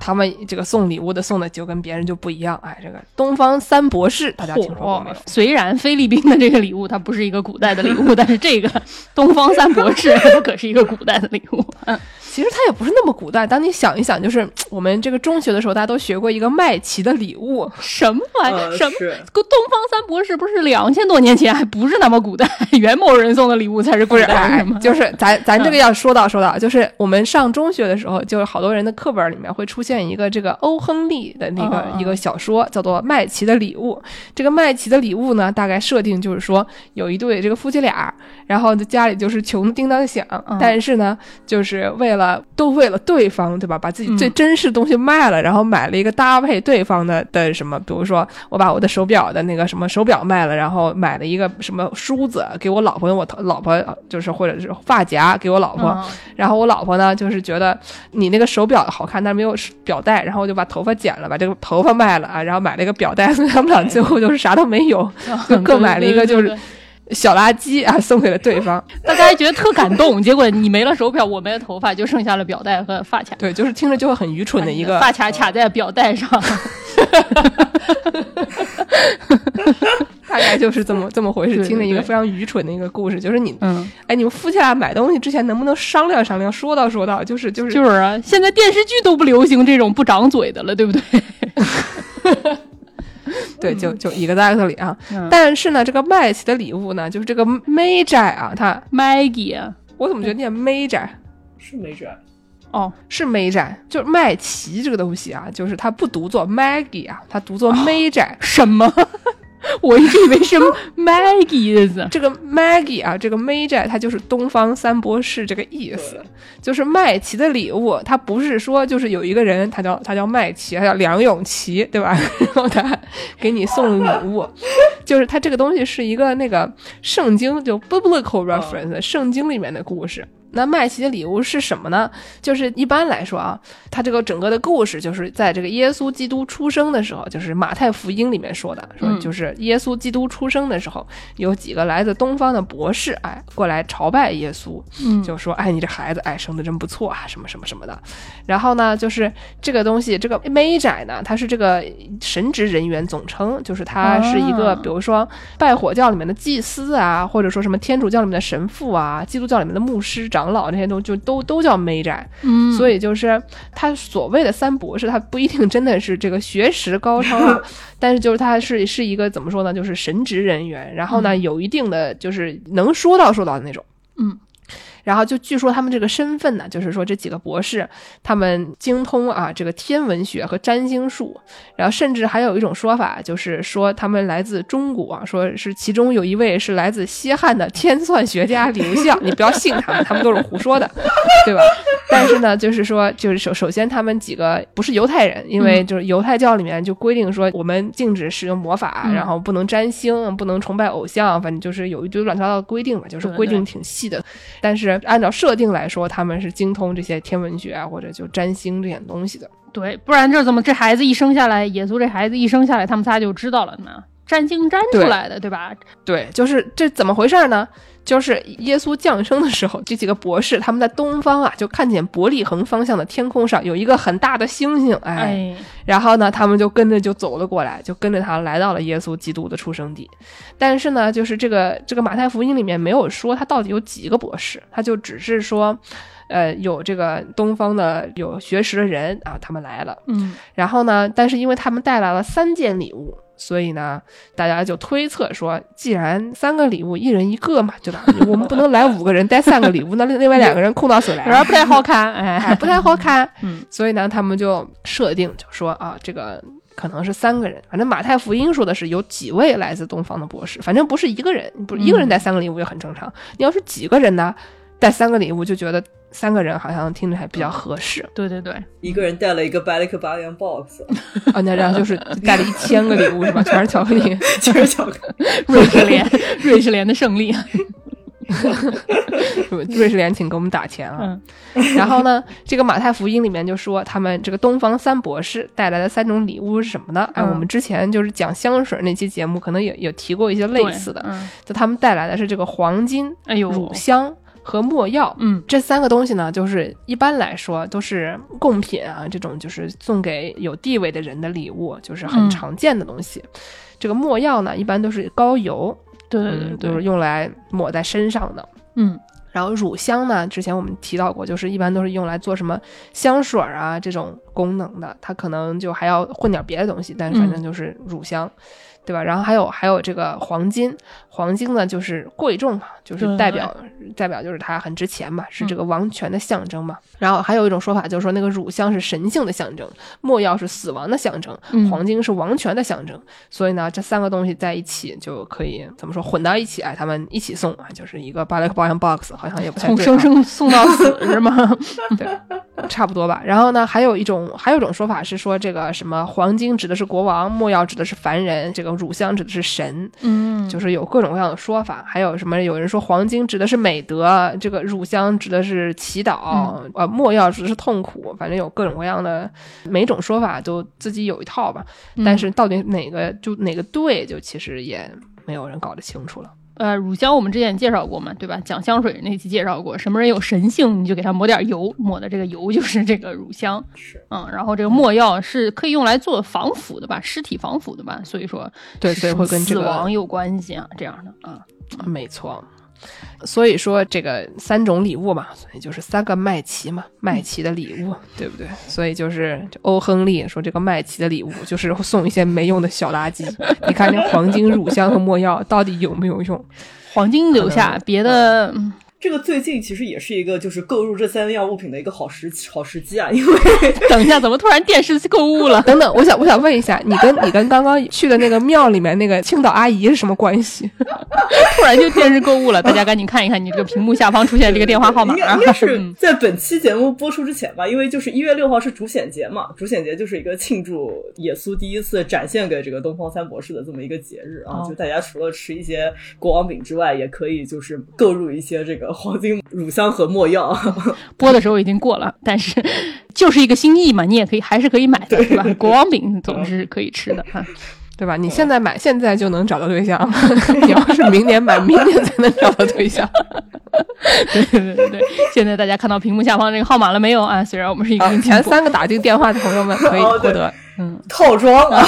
他们这个送礼物的送的就跟别人就不一样。哎，这个东方三博士大家听说过没有？虽然菲律宾的这个礼物它不是一个古代的礼物，(laughs) 但是这个东方三博士它可是一个古代的礼物。嗯。其实它也不是那么古代。当你想一想，就是我们这个中学的时候，大家都学过一个麦琪的礼物，什么玩意？呃什么？东方三博士不是两千多年前，还不是那么古代，(laughs) 元谋人送的礼物才是古不是？代，哎是吗？，就是 (laughs) 咱咱这个要说到说到，就是我们上中学的时候，就是好多人的课本里面会出现一个这个欧亨利的那个一个小说，叫做《麦琪的礼物》。这个麦琪的礼物呢，大概设定就是说有一对这个夫妻俩，然后家里就是穷的叮当响，嗯但是呢，就是为了都为了对方，对吧？把自己最嗯珍视的东西卖了，然后买了一个搭配对方的的什么，比如说我把我的手表的那个什么手表卖了，然后买了一个什么梳子给我老婆用，我头老婆就是或者是发夹给我老婆，嗯然后我老婆呢就是觉得你那个手表好看，但是没有表带，然后我就把头发剪了，把这个头发卖了啊，然后买了一个表带，(laughs) 所以他们俩最后就是啥都没有，就各买了一个就是小垃圾啊送给了对方。(laughs) 大家还觉得特感动，结果你没了手表，我没了头发，就剩下了表带和发卡。对，就是听着就会很愚蠢的一个发卡卡在表带上，(laughs) 大概就是这么这么回事，听了一个非常愚蠢的一个故事，就是你，嗯，哎，你们夫妻俩买东西之前能不能商量商量？说道说道，就是就是就是啊，现在电视剧都不流行这种不长嘴的了，对不对？(laughs) 对，就就 exactly 啊。嗯但是呢，这个麦琪的礼物呢，就是这个 Magi 啊，他 Maggie 啊我怎么觉得念 Magi？是没拽，哦，是 Magi，就是麦琪这个东西啊，就是它不读作 Maggie 啊，它读作 Magi。什么？(laughs) 我一直以为是 Maggie 的字。这个 Maggie 啊，这个 Magi 它就是东方三博士这个意思，就是麦琪的礼物。它不是说就是有一个人，他叫他叫麦琪，他叫梁咏琪，对吧？(laughs) 然后他给你送礼物，(laughs) 就是他这个东西是一个那个圣经就 biblical reference，、圣经里面的故事。那麦琪的礼物是什么呢？就是一般来说啊，它这个整个的故事就是在这个耶稣基督出生的时候，就是马太福音里面说的，说嗯就是耶稣基督出生的时候，有几个来自东方的博士，哎，过来朝拜耶稣，嗯就说，哎，你这孩子，哎，生的真不错啊，什么什么什么的。然后呢，就是这个东西，这个 Magi 呢，它是这个神职人员总称，就是他是一个，啊比如说拜火教里面的祭司啊，或者说什么天主教里面的神父啊，基督教里面的牧师、长老这些都就都都叫 Magi。嗯，所以就是他所谓的三博士，他不一定真的是这个学识高超啊，(laughs) 但是就是他是是一个怎么说呢，就是神职人员，然后呢有一定的就是能说到说到的那种。嗯。然后就据说他们这个身份呢，就是说这几个博士，他们精通啊这个天文学和占星术，然后甚至还有一种说法，就是说他们来自中国啊，说是其中有一位是来自西汉的天算学家刘向，你不要信他们，他们都是胡说的，对吧？但是呢，就是说，就是首首先他们几个不是犹太人，因为就是犹太教里面就规定说，我们禁止使用魔法，嗯然后不能占星，不能崇拜偶像，反正就是有一堆乱七八糟的规定嘛，就是规定挺细的。但是按照设定来说，他们是精通这些天文学啊，或者就占星这点东西的。对，不然这怎么这孩子一生下来，野族这孩子一生下来，他们仨就知道了呢？占星占出来的，对吧？对，就是这怎么回事呢？就是耶稣降生的时候，(laughs) 这几个博士他们在东方啊，就看见伯利恒方向的天空上有一个很大的星星，哎，哎，然后呢，他们就跟着就走了过来，就跟着他来到了耶稣基督的出生地。但是呢，就是这个这个马太福音里面没有说他到底有几个博士，他就只是说，呃，有这个东方的有学识的人啊，他们来了。嗯，然后呢，但是因为他们带来了三件礼物，所以呢，大家就推测说，既然三个礼物一人一个嘛，对吧？我们不能来五个人带三个礼物，那另外两个人空到手来有点不太好看，(laughs) 哎，哎，不太好看。(laughs) 嗯，所以呢，他们就设定就说啊，这个可能是三个人。反正马太福音说的是有几位来自东方的博士，反正不是一个人，不是一个人带三个礼物也很正常。你要是几个人呢，带三个礼物，就觉得三个人好像听着还比较合适对对对，一个人带了一个 b a l i c 八元 box，啊。那然后就是带了一千个礼物是吧？(laughs) 全是巧克力。全是巧克力。瑞士联，(laughs) 瑞士联的胜利，(laughs) 瑞士联，请给我们打钱啊！嗯然后呢，这个马太福音里面就说，他们这个东方三博士带来的三种礼物是什么呢？哎，嗯我们之前就是讲香水那期节目，可能也有提过一些类似的。嗯，就他们带来的是这个黄金、哎呦，乳香、和墨药。嗯这三个东西呢，就是一般来说都是贡品啊，这种就是送给有地位的人的礼物，就是很嗯常见的东西。这个墨药呢，一般都是膏油，对对嗯，对对，都是用来抹在身上的。嗯然后乳香呢，之前我们提到过，就是一般都是用来做什么香水儿啊这种功能的，它可能就还要混点别的东西，但是反正就是乳香，对吧？然后还有还有这个黄金，黄金呢就是贵重嘛，就是代表代表就是它很值钱嘛，是这个王权的象征嘛。然后还有一种说法就是说那个乳香是神性的象征，墨药是死亡的象征，嗯黄金是王权的象征。所以呢，这三个东西在一起就可以怎么说混到一起？哎，他们一起送啊，就是一个巴雷克保养 box，好像也不太对啊生生送到死是吗？(laughs) 对，差不多吧。然后呢，还有一种还有一种说法是说，这个什么黄金指的是国王，墨药指的是凡人，这个乳香指的是神，嗯就是有各种各样的说法。还有什么？有人说黄金指的是美德，这个乳香指的是祈祷，嗯呃，墨药指的是痛苦。反正有各种各样的，每种说法都自己有一套吧。嗯但是到底哪个就哪个对，就其实也没有人搞得清楚了。呃，乳香我们之前介绍过嘛，对吧？讲香水那期介绍过，什么人有神性，你就给他抹点油，抹的这个油就是这个乳香。是嗯，然后这个墨药是可以用来做防腐的吧，尸体防腐的吧，所以说对所以会跟这死亡有关系啊，这样的啊。没错。所以说这个三种礼物嘛，所以就是三个麦琪嘛，麦琪的礼物，对不对？所以就是欧亨利说这个麦琪的礼物就是送一些没用的小垃圾。你看这黄金、乳香和墨药到底有没有用？黄金留下，别的嗯这个最近其实也是一个就是购入这三样物品的一个好时好时机啊，因为 (laughs) 等一下，怎么突然电视购物了？等等，我想我想问一下，你跟你跟刚刚去的那个庙里面那个青岛阿姨是什么关系？(laughs) 突然就电视购物了，大家赶紧看一看你这个屏幕下方出现这个电话号码啊应该！是嗯 (laughs) 在本期节目播出之前吧，因为就是一月六号是主显节嘛，主显节就是一个庆祝耶稣第一次展现给这个东方三博士的这么一个节日啊，哦就大家除了吃一些国王饼之外，也可以就是购入一些这个黄金、乳香和没药。(laughs) 播的时候已经过了，但是就是一个心意嘛，你也可以还是可以买的，对吧？国王饼总是可以吃的哈。对吧？你现在买，现在就能找到对象；(laughs) 你要是明年买，明年才能找到对象。(laughs) 对对对对，现在大家看到屏幕下方这个号码了没有啊？虽然我们是一个啊，前三个打进电话的朋友们可以获得，嗯，套装啊，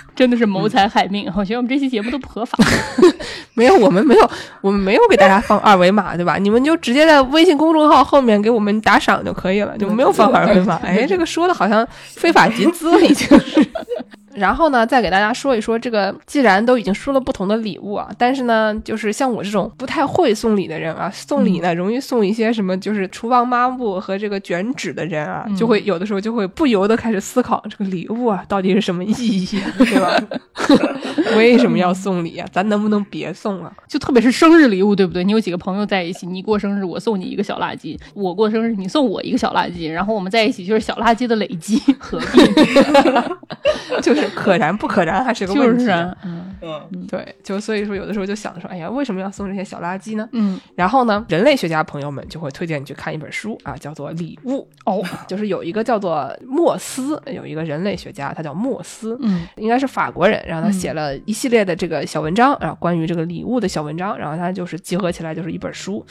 (laughs) 真的是谋财害命，我觉得我们这期节目都不合法。(laughs) 没有，我们没有，我们没有给大家放二维码，(laughs) 对吧？你们就直接在微信公众号后面给我们打赏就可以了，就没有放二维码。哎，这个说的好像非法集资了，已经是。然后呢，再给大家说一说这个，既然都已经说了不同的礼物啊，但是呢，就是像我这种不太会送礼的人啊，送礼呢容易送一些什么，就是厨房抹布和这个卷纸的人啊，就会有的时候就会不由得开始思考这个礼物啊到底是什么意义，啊对吧？(laughs) 为什么要送礼啊？咱能不能别送啊？就特别是生日礼物，对不对？你有几个朋友在一起，你过生日我送你一个小垃圾，我过生日你送我一个小垃圾，然后我们在一起就是小垃圾的累积何必，就是可燃不可燃还是个就问题。是啊嗯嗯，对，就所以说有的时候就想说，哎呀，为什么要送这些小垃圾呢？嗯然后呢，人类学家朋友们就会推荐你去看一本书啊，叫做《礼物》哦，(laughs) 就是有一个叫做莫斯，有一个人类学家，他叫莫斯，嗯应该是法国人，然后他写了一系列的这个小文章，啊，关于这个礼物的小文章，然后他就是集合起来就是一本书。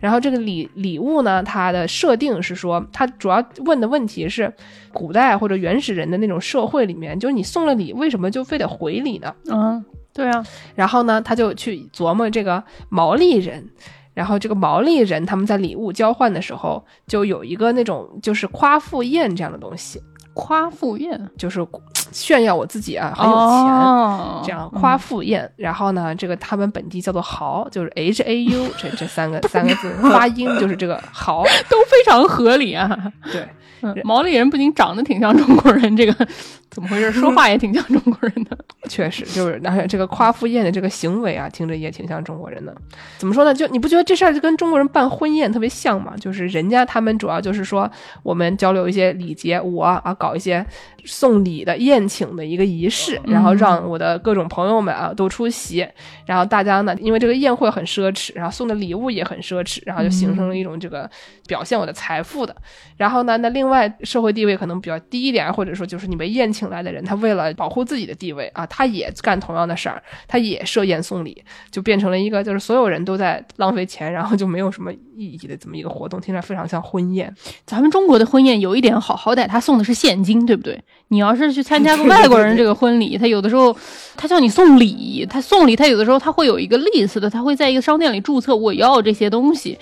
然后这个礼礼物呢，它的设定是说，它主要问的问题是，古代或者原始人的那种社会里面，就是你送了礼，为什么就非得回礼呢？嗯，对啊，然后呢，他就去琢磨这个毛利人。然后这个毛利人他们在礼物交换的时候，就有一个那种就是夸父宴这样的东西，夸父宴就是炫耀我自己啊很有钱，哦这样夸父宴。然后呢，这个他们本地叫做豪，就是 H A U (laughs) 这这三个三个字发音就是这个豪。(laughs) 都非常合理啊。对，嗯毛利人不仅长得挺像中国人，这个 (laughs) 怎么回事？说话也挺像中国人的。确实就是，而且这个夸父宴的这个行为啊，听着也挺像中国人的。怎么说呢？就你不觉得这事儿就跟中国人办婚宴特别像吗？就是人家他们主要就是说，我们交流一些礼节，我啊搞一些送礼的宴请的一个仪式，然后让我的各种朋友们啊都出席，然后大家呢，因为这个宴会很奢侈，然后送的礼物也很奢侈，然后就形成了一种这个表现我的财富的。然后呢，那另外社会地位可能比较低一点，或者说就是你被宴请来的人，他为了保护自己的地位啊，他他也干同样的事儿，他也设宴送礼，就变成了一个就是所有人都在浪费钱，然后就没有什么意义的这么一个活动，听着非常像婚宴。咱们中国的婚宴有一点好，好歹他送的是现金，对不对？你要是去参加个外国人这个婚礼，他有的时候他叫你送礼，他送礼，他有的时候他会有一个 list 的，他会在一个商店里注册我要这些东西。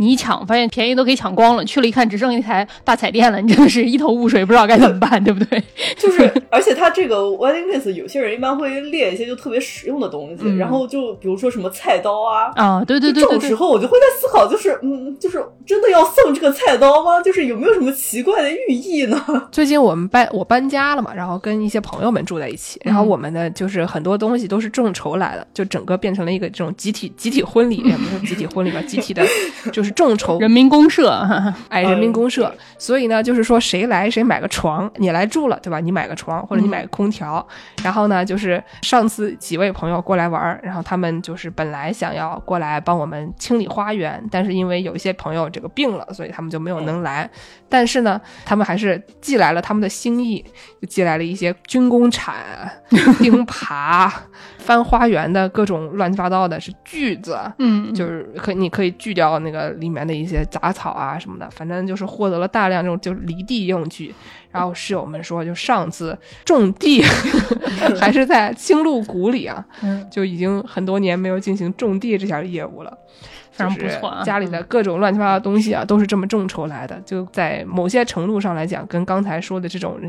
你一抢，发现便宜都给抢光了，去了一看，只剩一台大彩电了，你真的是一头雾水，不知道该怎么办，对不对？就是，而且他这个 wedding list，有些人一般会列一些就特别实用的东西，然后就比如说什么菜刀啊，啊，对对对，这种时候我就会在思考，就是嗯，就是真的要送这个菜刀吗？就是有没有什么奇怪的寓意呢？(laughs) 最近我们搬我搬家了嘛，然后跟一些朋友们住在一起，然后我们的就是很多东西都是众筹来的，就整个变成了一个这种集体集体婚礼，也不是集体婚礼吧，集体的，(laughs) 就是众筹人民。公社，(laughs) 哎，人民公社，所以呢，就是说谁来谁买个床，你来住了，对吧？你买个床或者你买个空调，然后呢，就是上次几位朋友过来玩，然后他们就是本来想要过来帮我们清理花园，但是因为有一些朋友这个病了，所以他们就没有能来。但是呢，他们还是寄来了他们的心意，就寄来了一些军工铲、钉耙、翻花园的各种乱七八糟的，是锯子，嗯，就是可你可以锯掉那个里面的一些杂。草啊什么的，反正就是获得了大量这种就是离地用具。然后室友们说，就上次种地 (laughs) 还是在青鹿谷里啊，就已经很多年没有进行种地这项业务了。非常不错啊！家里的各种乱七八糟的东西啊，都是这么众筹来的。就在某些程度上来讲，跟刚才说的这种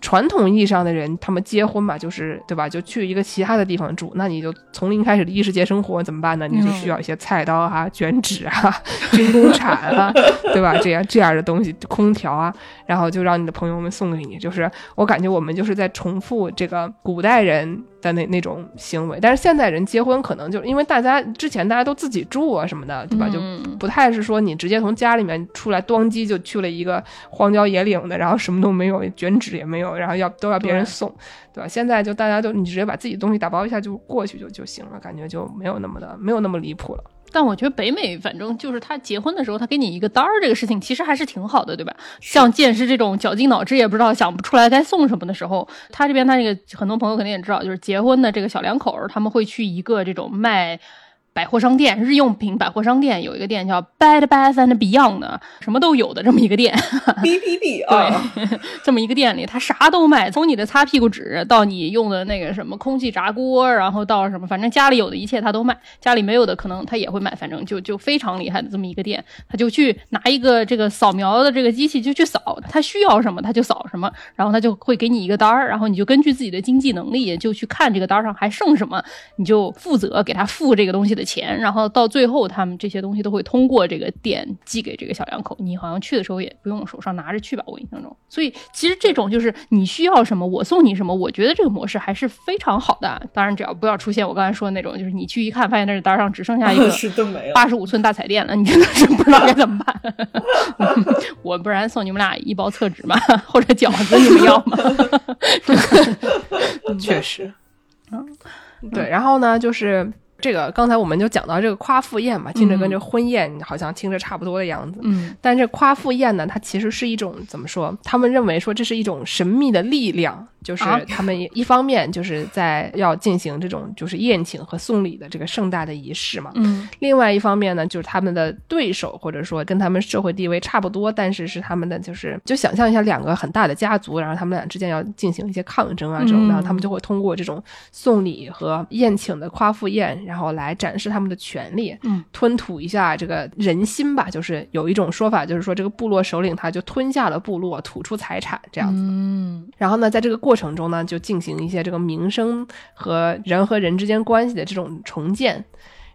传统意义上的人，他们结婚嘛，就是对吧？就去一个其他的地方住，那你就从零开始的异世界生活怎么办呢？你就需要一些菜刀啊、卷纸啊、(laughs) 军工铲啊，对吧？这样这样的东西，空调啊，然后就让你的朋友们送给你。就是我感觉我们就是在重复这个古代人。的那那种行为，但是现在人结婚可能就因为大家之前大家都自己住啊什么的，对吧？就不太是说你直接从家里面出来，咣叽就去了一个荒郊野岭的，然后什么都没有，卷纸也没有，然后要都要别人送，对吧？现在就大家都你直接把自己东西打包一下就过去就就行了，感觉就没有那么的没有那么离谱了。但我觉得北美反正就是他结婚的时候，他给你一个单儿，这个事情其实还是挺好的，对吧？像剑师这种绞尽脑汁也不知道想不出来该送什么的时候，他这边他这个很多朋友肯定也知道，就是结婚的这个小两口，他们会去一个这种卖。百货商店，日用品百货商店有一个店叫 Bed Bath and Beyond，什么都有的这么一个店。B B B，对，(laughs) 这么一个店里，他啥都卖，从你的擦屁股纸到你用的那个什么空气炸锅，然后到什么，反正家里有的一切他都卖，家里没有的可能他也会卖，反正就就非常厉害的这么一个店，他就去拿一个这个扫描的这个机器就去扫，他需要什么他就扫什么，然后他就会给你一个单儿，然后你就根据自己的经济能力就去看这个单上还剩什么，你就负责给他付这个东西的。钱，然后到最后，他们这些东西都会通过这个店寄给这个小两口。你好像去的时候也不用手上拿着去吧？我印象中。所以其实这种就是你需要什么，我送你什么。我觉得这个模式还是非常好的。当然，只要不要出现我刚才说的那种，就是你去一看，发现那单上只剩下一个 (laughs) 八十五寸大彩电了，你真的是不知道该怎么办。(laughs) 我不然送你们俩一包厕纸嘛，或者饺子，你们要吗？(laughs) 确实，嗯，对。然后呢，就是。这个刚才我们就讲到这个夸父宴嘛，听着跟这婚宴好像听着差不多的样子。嗯，但这夸父宴呢，它其实是一种怎么说？他们认为说这是一种神秘的力量。就是他们一方面就是在要进行这种就是宴请和送礼的这个盛大的仪式嘛，嗯，另外一方面呢，就是他们的对手或者说跟他们社会地位差不多，但是是他们的就是就想象一下两个很大的家族，然后他们俩之间要进行一些抗争啊这种，然后他们就会通过这种送礼和宴请的夸父宴，然后来展示他们的权利，嗯，吞吐一下这个人心吧，就是有一种说法就是说这个部落首领他就吞下了部落，吐出财产这样子，嗯，然后呢，在这个过过程中呢，就进行一些这个名声和人和人之间关系的这种重建，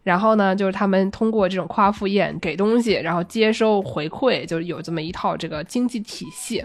然后呢，就是他们通过这种夸父宴给东西，然后接收回馈，就有这么一套这个经济体系。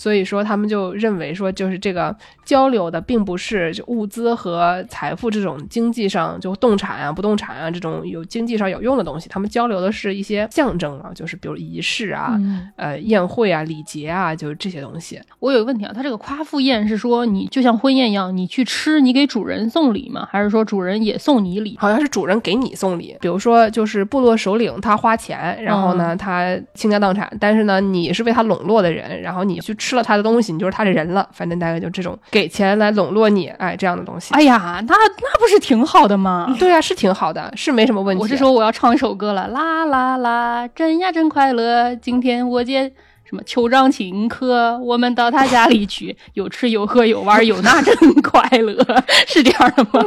所以说，他们就认为说，就是这个交流的并不是物资和财富这种经济上就动产啊、不动产啊这种有经济上有用的东西，他们交流的是一些象征啊，就是比如仪式啊、呃宴会啊、礼节啊，就是这些东西。我有个问题啊，他这个夸父宴是说你就像婚宴一样，你去吃，你给主人送礼吗？还是说主人也送你礼？好像是主人给你送礼。比如说，就是部落首领他花钱，然后呢他倾家荡产，但是呢你是为他笼络的人，然后你去吃。吃了他的东西，你就是他的人了。反正大概就这种给钱来笼络你，哎，这样的东西。哎呀，那那不是挺好的吗？(laughs) 对啊，是挺好的，是没什么问题。我是说我要唱一首歌了，啦啦啦，真呀真快乐，今天我接。什么酋长请客，我们到他家里去，有吃有喝有玩有那，真快乐，(laughs) 是这样的吗？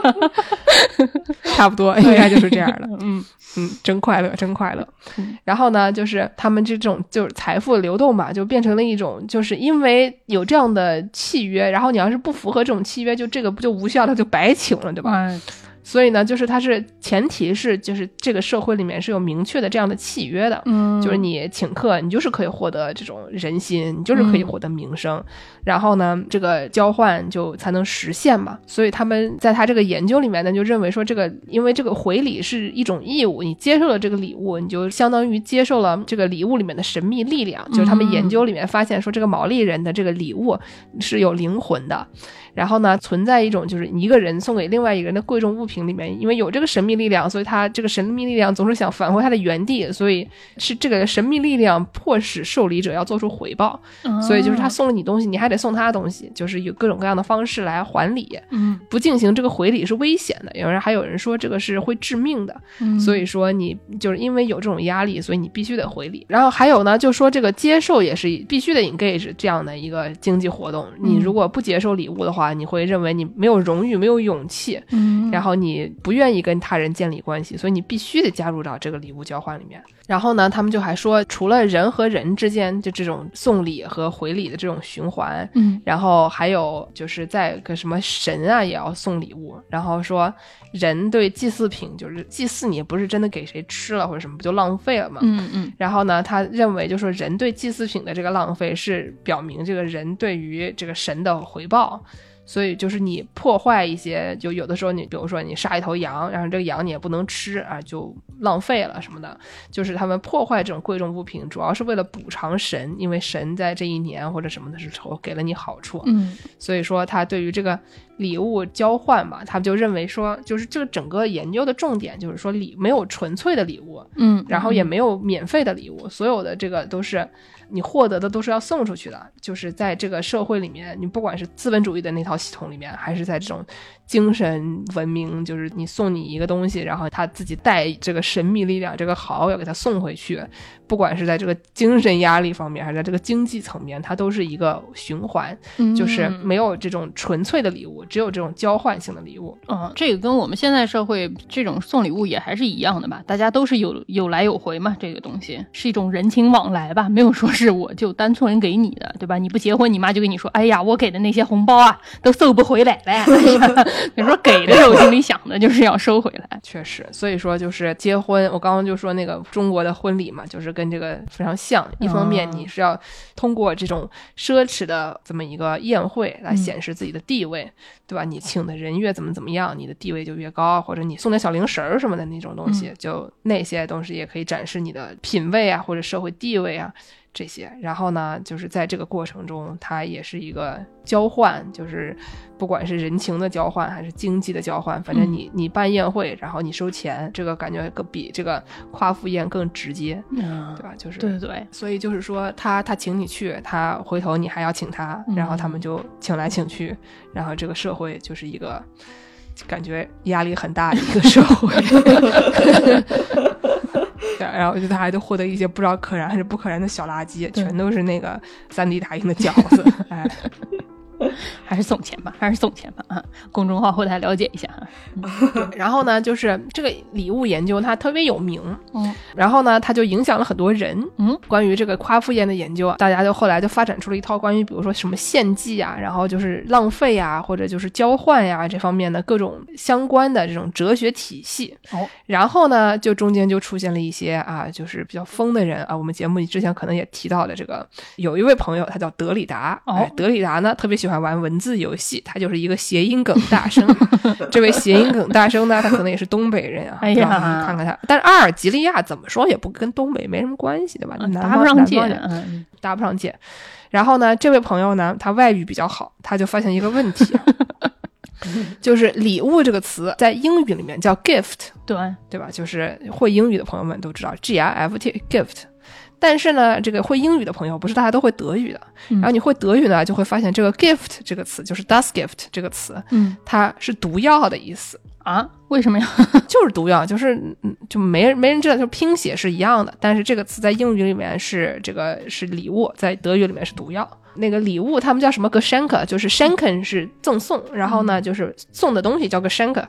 (laughs) 差不多，应该就是这样的。嗯嗯，真快乐，真快乐。然后呢，就是他们这种就是财富流动嘛，就变成了一种，就是因为有这样的契约，然后你要是不符合这种契约，就这个不就无效，他就白请了，对吧？所以呢，就是它是前提是，就是这个社会里面是有明确的这样的契约的，嗯，就是你请客，你就是可以获得这种人心，你就是可以获得名声，然后呢，这个交换就才能实现嘛。所以他们在他这个研究里面呢，就认为说，这个因为这个回礼是一种义务，你接受了这个礼物，你就相当于接受了这个礼物里面的神秘力量。就是他们研究里面发现说，这个毛利人的这个礼物是有灵魂的。然后呢，存在一种就是一个人送给另外一个人的贵重物品里面，因为有这个神秘力量，所以他这个神秘力量总是想返回他的原地，所以是这个神秘力量迫使受礼者要做出回报，所以就是他送了你东西，你还得送他东西，就是有各种各样的方式来还礼。嗯，不进行这个回礼是危险的，有人还有人说这个是会致命的，所以说你就是因为有这种压力，所以你必须得回礼。然后还有呢，就说这个接受也是必须得 engage 这样的一个经济活动，你如果不接受礼物的话。你会认为你没有荣誉，没有勇气，嗯，然后你不愿意跟他人建立关系，所以你必须得加入到这个礼物交换里面。然后呢，他们就还说，除了人和人之间就这种送礼和回礼的这种循环，嗯，然后还有就是在个什么神啊也要送礼物，然后说人对祭祀品就是祭祀你也不是真的给谁吃了或者什么不就浪费了吗？嗯嗯。然后呢，他认为就说人对祭祀品的这个浪费是表明这个人对于这个神的回报。所以就是你破坏一些，就有的时候你比如说你杀一头羊，然后这个羊你也不能吃啊，就浪费了什么的。就是他们破坏这种贵重物品，主要是为了补偿神，因为神在这一年或者什么的时候 (laughs) 给了你好处。嗯，所以说他对于这个礼物交换吧，他们就认为说，就是这个整个研究的重点就是说礼没有纯粹的礼物，嗯，然后也没有免费的礼物，所有的这个都是。你获得的都是要送出去的，就是在这个社会里面，你不管是资本主义的那套系统里面，还是在这种精神文明，就是你送你一个东西，然后他自己带这个神秘力量，这个好要给他送回去。不管是在这个精神压力方面，还是在这个经济层面，它都是一个循环，就是没有这种纯粹的礼物，只有这种交换性的礼物。嗯，这个跟我们现在社会这种送礼物也还是一样的吧？大家都是有有来有回嘛，这个东西是一种人情往来吧，没有说是我就单纯给你的，对吧？你不结婚，你妈就跟你说，哎呀，我给的那些红包啊，都送不回来了。(laughs) 你说给的时候心里想的就是要收回来，确实。所以说就是结婚，我刚刚就说那个中国的婚礼嘛，就是跟跟这个非常像，一方面你是要通过这种奢侈的这么一个宴会来显示自己的地位，对吧？你请的人越怎么怎么样，你的地位就越高，或者你送点小零食儿什么的那种东西，就那些东西也可以展示你的品味啊，或者社会地位啊。这些，然后呢，就是在这个过程中，它也是一个交换，就是不管是人情的交换还是经济的交换，反正你你办宴会，然后你收钱，这个感觉更比这个夸父宴更直接，嗯对吧？就是对对对，所以就是说，他他请你去，他回头你还要请他，然后他们就请来请去，然后这个社会就是一个感觉压力很大的一个社会。(laughs) 然后就他还都获得一些不知道可燃还是不可燃的小垃圾，全都是那个三 D 打印的饺子，(laughs) 哎。(laughs) 还是送钱吧，还是送钱吧啊！公众号后台了解一下哈。(laughs) 然后呢，就是这个礼物研究它特别有名，嗯，然后呢，它就影响了很多人，嗯，关于这个夸父宴的研究，大家就后来就发展出了一套关于比如说什么献祭啊，然后就是浪费啊，或者就是交换呀这方面的各种相关的这种哲学体系。哦，然后呢，就中间就出现了一些啊，就是比较疯的人啊。我们节目里之前可能也提到了这个，有一位朋友他叫德里达，哦，德里达呢特别喜欢。玩文字游戏，他就是一个谐音梗大生。(laughs) 这位谐音梗大生呢，他可能也是东北人啊。哎呀，看看他，但是阿尔及利亚怎么说也不跟东北没什么关系，对吧？搭不上界，搭不上界。然后呢，这位朋友呢，他外语比较好，他就发现一个问题，(laughs) 就是“礼物”这个词在英语里面叫 gift，对对吧？就是会英语的朋友们都知道 G I F T gift。但是呢，这个会英语的朋友不是大家都会德语的，嗯然后你会德语呢，就会发现这个 gift 这个词就是 das gift 这个词，嗯它是毒药的意思。啊，为什么呀？(laughs) 就是毒药，就是嗯，就没人没人知道，就拼写是一样的，但是这个词在英语里面是这个是礼物，在德语里面是毒药。那个礼物他们叫什么 Geschenk，就是 schenken 是赠送，然后呢就是送的东西叫 Geschenk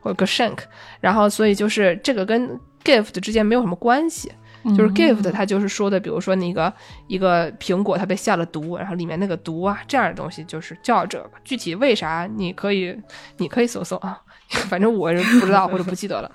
或者 Geschenk，然后所以就是这个跟 gift 之间没有什么关系。就是 gift，它就是说的，比如说那个一个苹果它被下了毒，然后里面那个毒啊这样的东西就是叫这个。具体为啥你可以你可以搜搜啊，(laughs) 反正我是不知道或者不记得了。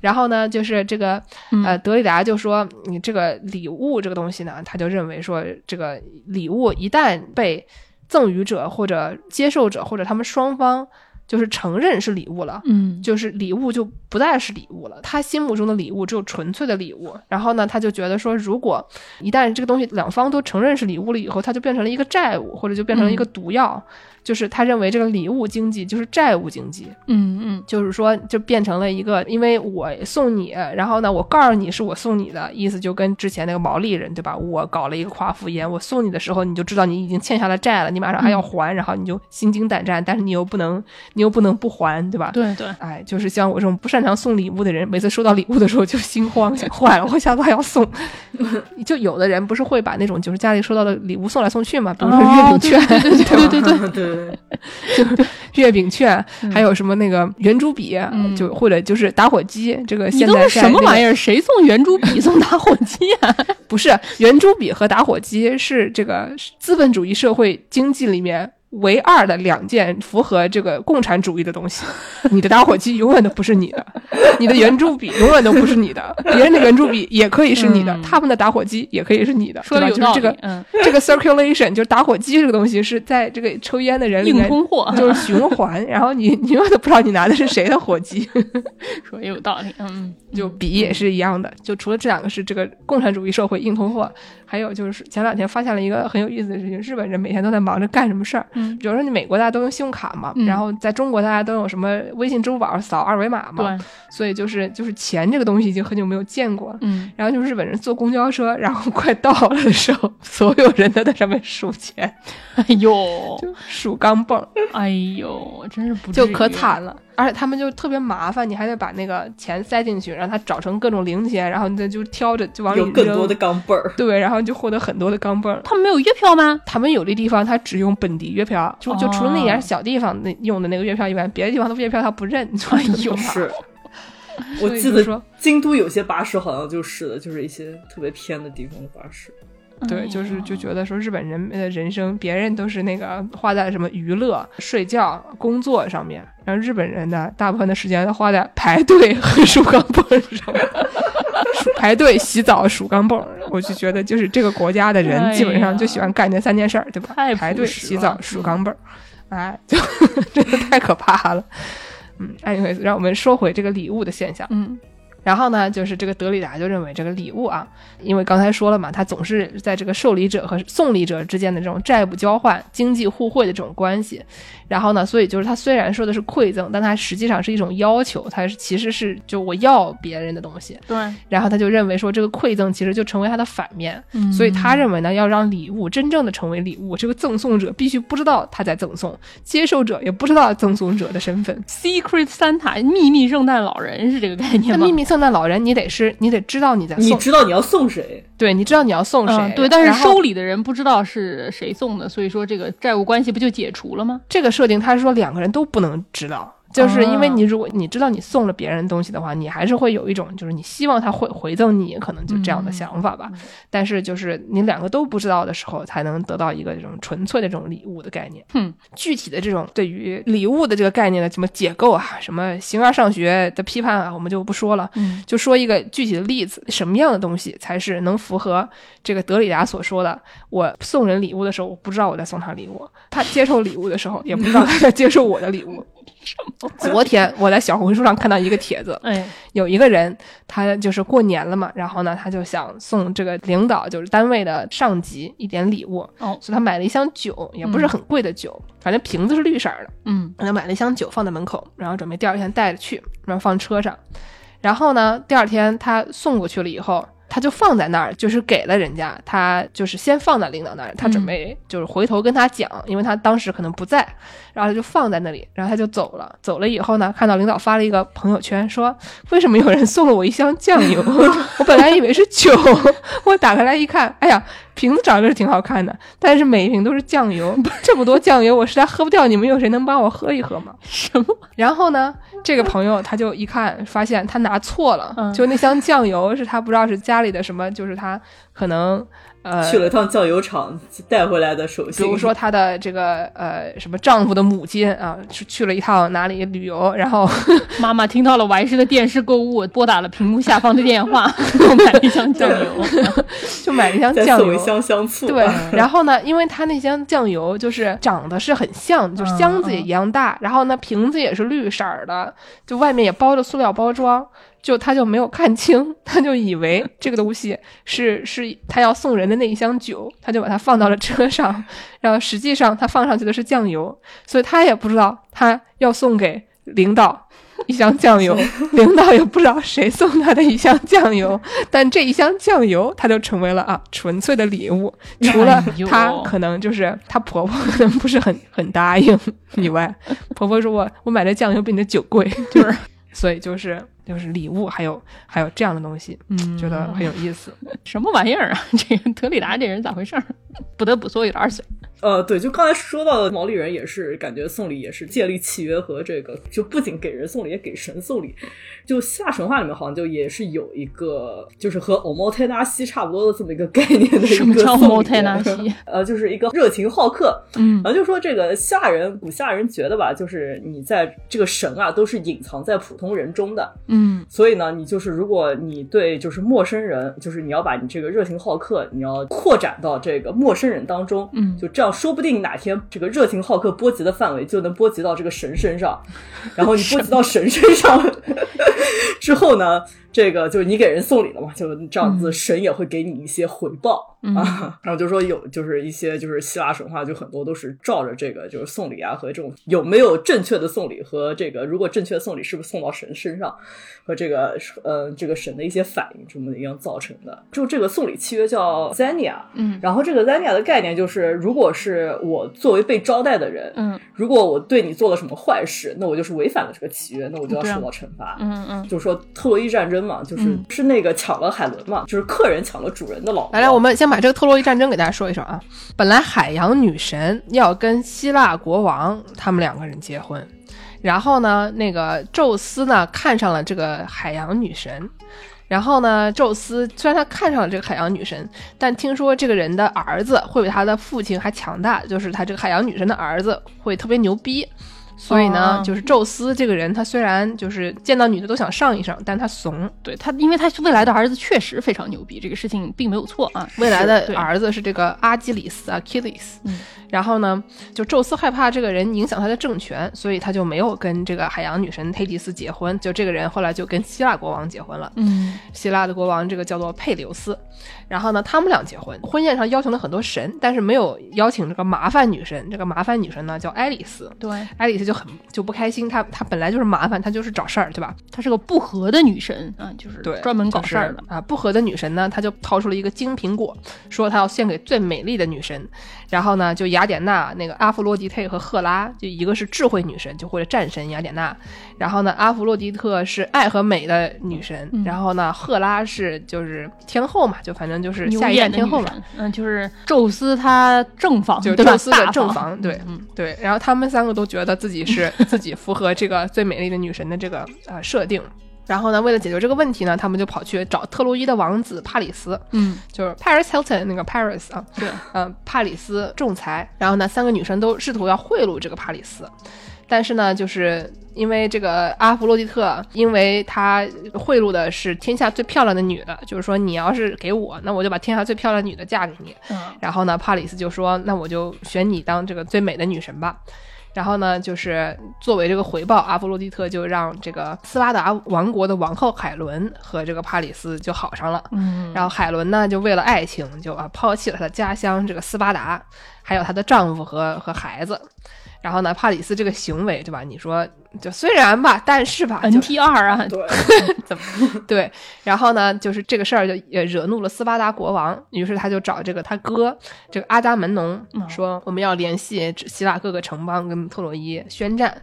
然后呢，就是这个呃，德里达就说，你这个礼物这个东西呢，他就认为说，这个礼物一旦被赠予者或者接受者或者他们双方就是承认是礼物了，嗯就是礼物就不再是礼物了，他心目中的礼物只有纯粹的礼物。然后呢，他就觉得说，如果一旦这个东西两方都承认是礼物了以后，它就变成了一个债务，或者就变成了一个毒药。就是他认为这个礼物经济就是债务经济，嗯嗯就是说就变成了一个，因为我送你，然后呢，我告诉你是我送你的，意思就跟之前那个毛利人对吧？我搞了一个夸父宴，我送你的时候，你就知道你已经欠下了债了，你马上还要还，然后你就心惊胆战，但是你又不能，你又不能不还，对吧？对对，哎，就是像我这种不擅长送礼物的人，每次收到礼物的时候就心慌，想坏了，我下次还要送。(laughs) 就有的人不是会把那种就是家里收到的礼物送来送去嘛，比如说月饼券，对对对对对 (laughs) 对，对对，月饼券，还有什么那个圆珠笔，嗯就或者就是打火机。这个你现都是什么玩意儿？谁送圆珠笔送打火机啊？(laughs) 不是圆珠笔和打火机是这个资本主义社会经济里面唯二的两件符合这个共产主义的东西。(laughs) 你的打火机永远都不是你的，(laughs) 你的圆珠笔 (laughs) 永远都不是你的，别人的圆珠笔也可以是你的，嗯他们的打火机也可以是你的，说？的有道理，就是这个嗯，这个 circulation，就是打火机这个东西是在这个抽烟的人里硬面。通货，就是循环，然后你你永远都不知道你拿的是谁的火机，说也有道理，嗯，就笔也是一样的。就除了这两个是这个共产主义社会硬通货，还有就是前两天发现了一个很有意思的事情：日本人每天都在忙着干什么事儿？嗯比如说你美国大家都用信用卡嘛，嗯。然后在中国大家都有什么微信、支付宝扫二维码嘛，对，所以就是就是钱这个东西已经很久没有见过了。嗯，然后就是日本人坐公交车，然后快到了的时候，所有人都在上面数钱，(laughs) 哎呦，数钢镚儿。哎呦，真是不就可惨了。而且他们就特别麻烦，你还得把那个钱塞进去，让它找成各种零钱，然后你再就挑着就往里有扔。更多的钢镚儿。对，然后就获得很多的钢镚儿。他们没有月票吗？他们有的地方他只用本地月票，就就除了那点哦小地方那用的那个月票以外，别的地方的月票他不认。哎呦，是，我记得说京都有些巴士好像就是的，就是一些特别偏的地方的巴士。对，就是就觉得说日本人的人生，别人都是那个花在什么娱乐、睡觉、工作上面，然后日本人呢，大部分的时间都花在排队和数钢镚儿上面。排队、洗澡、数钢镚儿，我就觉得就是这个国家的人基本上就喜欢干这三件事儿，对吧？太排队、洗澡、数钢镚儿，哎，就 (laughs) 真的太可怕了。嗯，anyways，让我们说回这个礼物的现象。嗯然后呢，就是这个德里达就认为这个礼物啊，因为刚才说了嘛，他总是在这个受礼者和送礼者之间的这种债务交换、经济互惠的这种关系。然后呢，所以就是他虽然说的是馈赠，但他实际上是一种要求，他是其实是就我要别人的东西。对，然后他就认为说这个馈赠其实就成为他的反面，嗯所以他认为呢，要让礼物真正的成为礼物，这个赠送者必须不知道他在赠送，接受者也不知道赠送者的身份。Secret Santa 秘密圣诞老人是这个概念吗？秘密圣诞老人，你得是你得知道你在你，知道你要送谁？对，你知道你要送谁，嗯，对，但是收礼的人不知道是谁送的，所以说这个债务关系不就解除了吗？这个设定，他是说两个人都不能知道，就是因为哦你如果你知道你送了别人东西的话，你还是会有一种就是你希望他会回赠你，可能就这样的想法吧。但是就是你两个都不知道的时候，才能得到一个这种纯粹的这种礼物的概念。嗯，具体的这种对于礼物的这个概念的什么解构啊，什么形而上学的批判啊，我们就不说了。嗯，就说一个具体的例子，什么样的东西才是能符合这个德里达所说的？我送人礼物的时候，我不知道我在送他礼物；他接受礼物的时候，也不知道他在接受我的礼物。(laughs) 昨天我在小红书上看到一个帖子，哎，有一个人，他就是过年了嘛，然后呢，他就想送这个领导，就是单位的上级一点礼物，哦。所以他买了一箱酒，也不是很贵的酒，反正瓶子是绿色的，嗯。他买了一箱酒放在门口，然后准备第二天带着去，然后放车上。然后呢，第二天他送过去了以后，他就放在那儿，就是给了人家，他就是先放在领导那儿，他准备就是回头跟他讲，因为他当时可能不在，然后他就放在那里，然后他就走了。走了以后呢，看到领导发了一个朋友圈，说为什么有人送了我一箱酱油？(laughs) 我本来以为是酒，(laughs) 我打开来一看，哎呀，瓶子长得是挺好看的，但是每一瓶都是酱油，(laughs) 这么多酱油我实在喝不掉，你们有谁能帮我喝一喝吗？(laughs) 什么？然后呢，这个朋友他就一看，发现他拿错了，嗯就那箱酱油是他不知道是家里的什么，就是他可能呃去了趟酱油厂带回来的手比，如说她的这个呃什么丈夫的母亲啊，去去了一趟哪里旅游，然后 (laughs) 妈妈听到了我还是的电视购物，拨打了屏幕下方的电话，(laughs) 给我买了一箱酱油。(laughs) 就买了一箱酱油一。箱香醋，对，然后呢，因为它那箱酱油就是长得是很像，就是箱子也一样大，然后呢瓶子也是绿色儿的，就外面也包着塑料包装，就他就没有看清，(laughs) 他就以为这个东西是是他要送人的那一箱酒，他就把它放到了车上，(laughs) 然后实际上他放上去的是酱油，所以他也不知道他要送给领导。一箱酱油，(laughs) 领导也不知道谁送他的一箱酱油，但这一箱酱油，他就成为了啊纯粹的礼物。除了哎呦她可能就是她婆婆可能不是很很答应以外，婆婆说我我买的酱油比你的酒贵，就是所以就是就是礼物，还有还有这样的东西，嗯觉得很有意思。(laughs) 什么玩意儿啊？(laughs) 这个德里达这人咋回事儿？(laughs) 不得不说有点二岁。呃，对，就刚才说到的毛利人也是感觉送礼也是建立契约和这个，就不仅给人送礼，也给神送礼。就希腊神话里面好像就也是有一个，就是和欧莫泰纳西差不多的这么一个概念的一个什么叫欧莫泰纳西？呃，就是一个热情好客。嗯然后就说这个希腊人，古希腊人觉得吧，就是你在这个神啊，都是隐藏在普通人中的。嗯所以呢，你就是如果你对就是陌生人，就是你要把你这个热情好客，你要扩展到这个陌生人当中，嗯。就这样，说不定哪天这个热情好客波及的范围就能波及到这个神身上，(laughs) 然后你波及到神身上之后呢，这个就是你给人送礼了嘛，就这样子，神也会给你一些回报、嗯啊。(laughs) 然后就说有就是一些就是希腊神话就很多都是照着这个就是送礼啊和这种有没有正确的送礼和这个如果正确的送礼是不是送到神身上和这个呃这个神的一些反应什么一样造成的。就这个送礼契约叫 Zania，嗯然后这个 Zania 的概念就是，如果是我作为被招待的人，嗯如果我对你做了什么坏事，那我就是违反了这个契约，那我就要受到惩罚。嗯嗯，就说特洛伊战争嘛，就是、嗯是那个抢了海伦嘛，就是客人抢了主人的老婆。来来，我们先把这个特洛伊战争给大家说一说啊。本来海洋女神要跟希腊国王他们两个人结婚，然后呢，那个宙斯呢看上了这个海洋女神。然后呢，宙斯虽然他看上了这个海洋女神，但听说这个人的儿子会比他的父亲还强大，就是他这个海洋女神的儿子会特别牛逼。所以呢，哦。就是宙斯这个人，他虽然就是见到女的都想上一上，但他怂，对他，因为他未来的儿子确实非常牛逼，这个事情并没有错啊。未来的儿子是这个阿基里斯 （Achilles），嗯然后呢，就宙斯害怕这个人影响他的政权，所以他就没有跟这个海洋女神忒提斯结婚。就这个人后来就跟希腊国王结婚了。嗯希腊的国王这个叫做佩留斯，然后呢，他们俩结婚，婚宴上邀请了很多神，但是没有邀请这个麻烦女神。这个麻烦女神呢叫爱丽丝，对，爱丽丝就很就不开心，她她本来就是麻烦，她就是找事儿，对吧？她是个不和的女神啊，就是对，专门搞事儿的。啊。不和的女神呢，她就掏出了一个金苹果，说她要献给最美丽的女神。然后呢，就雅典娜、那个阿弗洛狄忒和赫拉，就一个是智慧女神，就或者战神雅典娜。然后呢，阿弗洛狄特是爱和美的女神，嗯然后呢，赫拉是就是天后嘛，就反正就是下一眼的女任天后嘛。嗯，就是宙斯他正房，就对吧宙斯的大正房对嗯，对，然后他们三个都觉得自己是 (laughs) 自己符合这个最美丽的女神的这个呃设定。然后呢，为了解决这个问题呢，他们就跑去找特洛伊的王子帕里斯，嗯，就是 Paris Hilton 那个 Paris 啊，对，嗯、(laughs) 帕里斯仲裁。然后呢，三个女生都试图要贿赂这个帕里斯，但是呢，就是因为这个阿弗洛狄特，因为他贿赂的是天下最漂亮的女的，就是说你要是给我，那我就把天下最漂亮的女的嫁给你。嗯然后呢，帕里斯就说：“那我就选你当这个最美的女神吧。”然后呢，就是作为这个回报，阿弗洛狄特就让这个斯巴达王国的王后海伦和这个帕里斯就好上了。嗯，然后海伦呢，就为了爱情，就啊抛弃了她的家乡这个斯巴达，还有她的丈夫和和孩子。然后呢，帕里斯这个行为，对吧？你说就虽然吧，但是吧，N T 二啊，对，(laughs) 怎么 (laughs) 对？然后呢，就是这个事儿就也惹怒了斯巴达国王，于是他就找这个他哥这个阿伽门农说，我们要联系希腊各个城邦跟特洛伊宣战。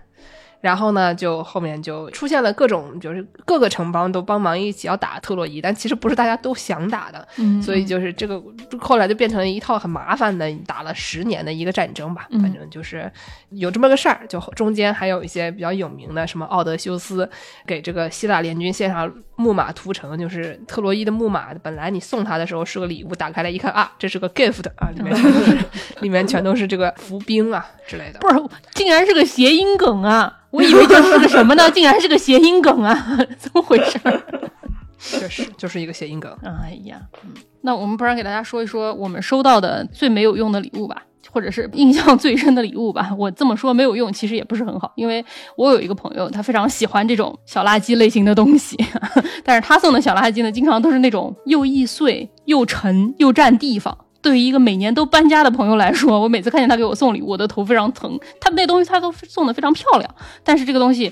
然后呢，就后面就出现了各种，就是各个城邦都帮忙一起要打特洛伊，但其实不是大家都想打的，嗯所以就是这个后来就变成了一套很麻烦的打了十年的一个战争吧，嗯反正就是有这么个事儿，就中间还有一些比较有名的，什么奥德修斯给这个希腊联军献上木马屠城，就是特洛伊的木马，本来你送他的时候是个礼物，打开来一看啊，这是个 gift 啊，里面全都是 (laughs) 里面全都是这个伏兵啊之类的。不是，竟然是个谐音梗啊！我以为这是个什么呢？竟然是个谐音梗啊！怎么回事儿？(laughs) 确实就是一个谐音梗。哎呀，嗯，那我们不然给大家说一说我们收到的最没有用的礼物吧，或者是印象最深的礼物吧。我这么说没有用，其实也不是很好，因为我有一个朋友，他非常喜欢这种小垃圾类型的东西，(laughs) 但是他送的小垃圾呢，经常都是那种又易碎、又沉、又占地方。对于一个每年都搬家的朋友来说，我每次看见他给我送礼物，我的头非常疼。他那东西他都送的非常漂亮，但是这个东西。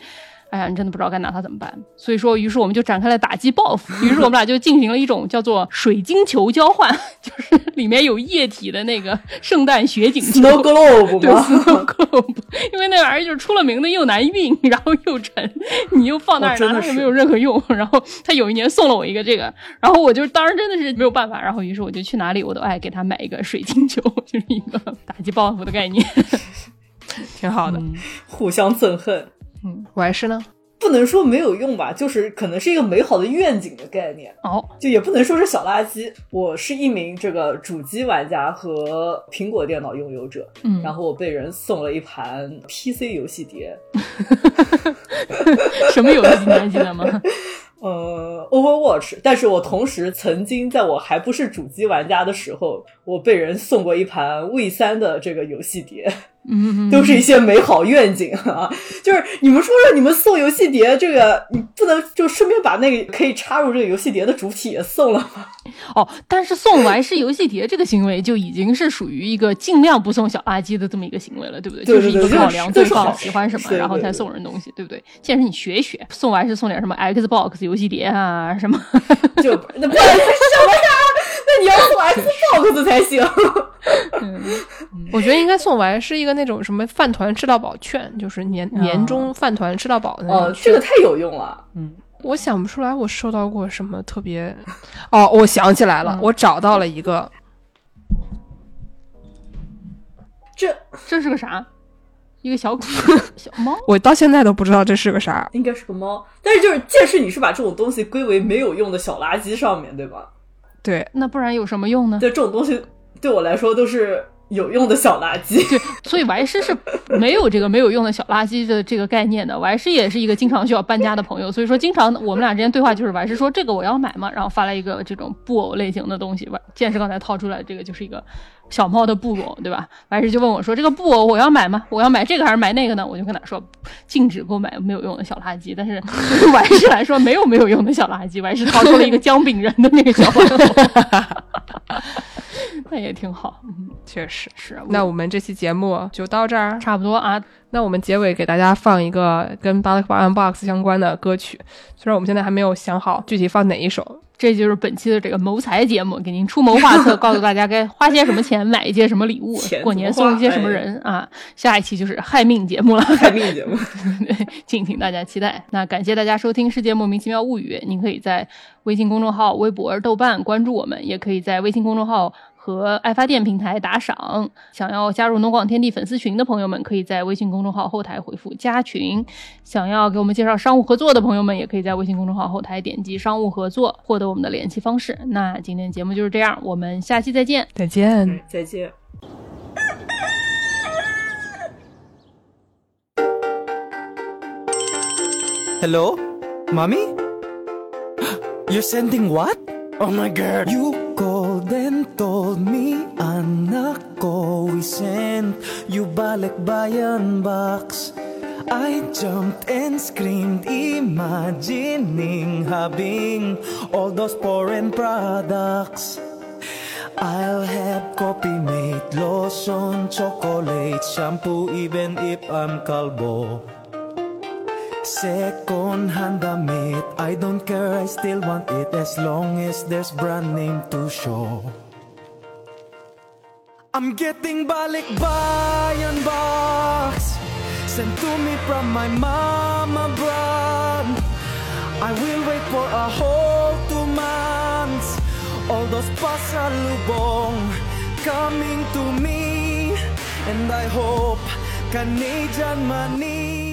哎呀，你真的不知道该拿它怎么办。所以说，于是我们就展开了打击报复。于是我们俩就进行了一种叫做水晶球交换，(laughs) 就是里面有液体的那个圣诞雪景球。Snow Globe 对吗？，snow globe，因为那玩意儿就是出了名的又难运，然后又沉，你又放那儿拿它也没有任何用。然后他有一年送了我一个这个，然后我就当时真的是没有办法，然后于是我就去哪里我都爱给他买一个水晶球，(laughs) 就是一个打击报复的概念。(laughs) 挺好的。互相憎恨，我还是呢，不能说没有用吧，就是可能是一个美好的愿景的概念。哦，就也不能说是小垃圾。我是一名这个主机玩家和苹果电脑拥有者，嗯然后我被人送了一盘 PC 游戏碟，(laughs) 什么游戏你还记得吗？(laughs) 呃，Overwatch。但是我同时曾经在我还不是主机玩家的时候，我被人送过一盘 V 三的这个游戏碟。嗯，都是一些美好愿景啊！(laughs) 就是你们说说，你们送游戏碟这个，你不能就顺便把那个可以插入这个游戏碟的主体也送了吗？(laughs) 哦，但是送完是游戏碟这个行为就已经是属于一个尽量不送小垃圾的这么一个行为了，对不对？对对对就是一个考量对方喜欢什么，对然后才送人东西，对不对？现在是你学一学，送完是送点什么 Xbox 游戏碟啊什么。(laughs) 就那不然什么呀？那你要送 Xbox 才行。我觉得应该送完是一个那种什么饭团吃到饱券，就是年年终饭团吃到饱的那种哦，这个太有用了。嗯我想不出来我收到过什么特别。哦，我想起来了，嗯我找到了一个，这这是个啥？一个小狗 (laughs) 小猫？我到现在都不知道这是个啥。应该是个猫，但是就是剑士，你是把这种东西归为没有用的小垃圾上面对吧？对，那不然有什么用呢？对，这种东西对我来说都是有用的小垃圾。对，所以玩师是没有这个没有用的小垃圾的这个概念的。玩师也是一个经常需要搬家的朋友，所以说经常我们俩之间对话就是玩师说这个我要买吗？然后发来一个这种布偶类型的东西。玩剑士刚才掏出来这个就是一个小猫的布偶，对吧？歪师就问我说这个布偶我要买吗？我要买这个还是买那个呢？我就跟他说禁止购买没有用的小垃圾。但是对于歪师来说没有没有用的小垃圾，歪师掏出了一个姜饼人的那个小朋友，那也挺好。嗯，确实。是啊。那我们这期节目就到这儿。差不多啊，那我们结尾给大家放一个跟《巴勒巴 Unbox》相关的歌曲，虽然我们现在还没有想好具体放哪一首。这就是本期的这个谋财节目，给您出谋划策，(laughs) 告诉大家该花些什么钱，买一些什么礼物，过年送一些什么人啊。下一期就是害命节目了，害命节目，(laughs) 对，敬请大家期待。那感谢大家收听《世界莫名其妙物语》，您可以在微信公众号、微博、豆瓣关注我们，也可以在微信公众号和爱发电平台打赏。想要加入农广天地粉丝群的朋友们，可以在微信公众号后台回复“加群”。想要给我们介绍商务合作的朋友们，也可以在微信公众号后台点击“商务合作”，获得我们的联系方式。那今天节目就是这样，我们下期再见。再见。嗯再见。Hello? Mommy? (gasps) You're sending what? Oh my god. You called and told me, anak ko, we sent you balikbayan box. I jumped and screamed, imagining having all those foreign products. I'll have copy made lotion, chocolate, shampoo, even if I'm kalbo. Second hand damit, I don't care, I still want it as long as there's brand name to show. I'm getting balikbayan box sent to me from my mama abroad. I will wait for a whole two months. All those pasalubong coming to me, and I hope Canadian money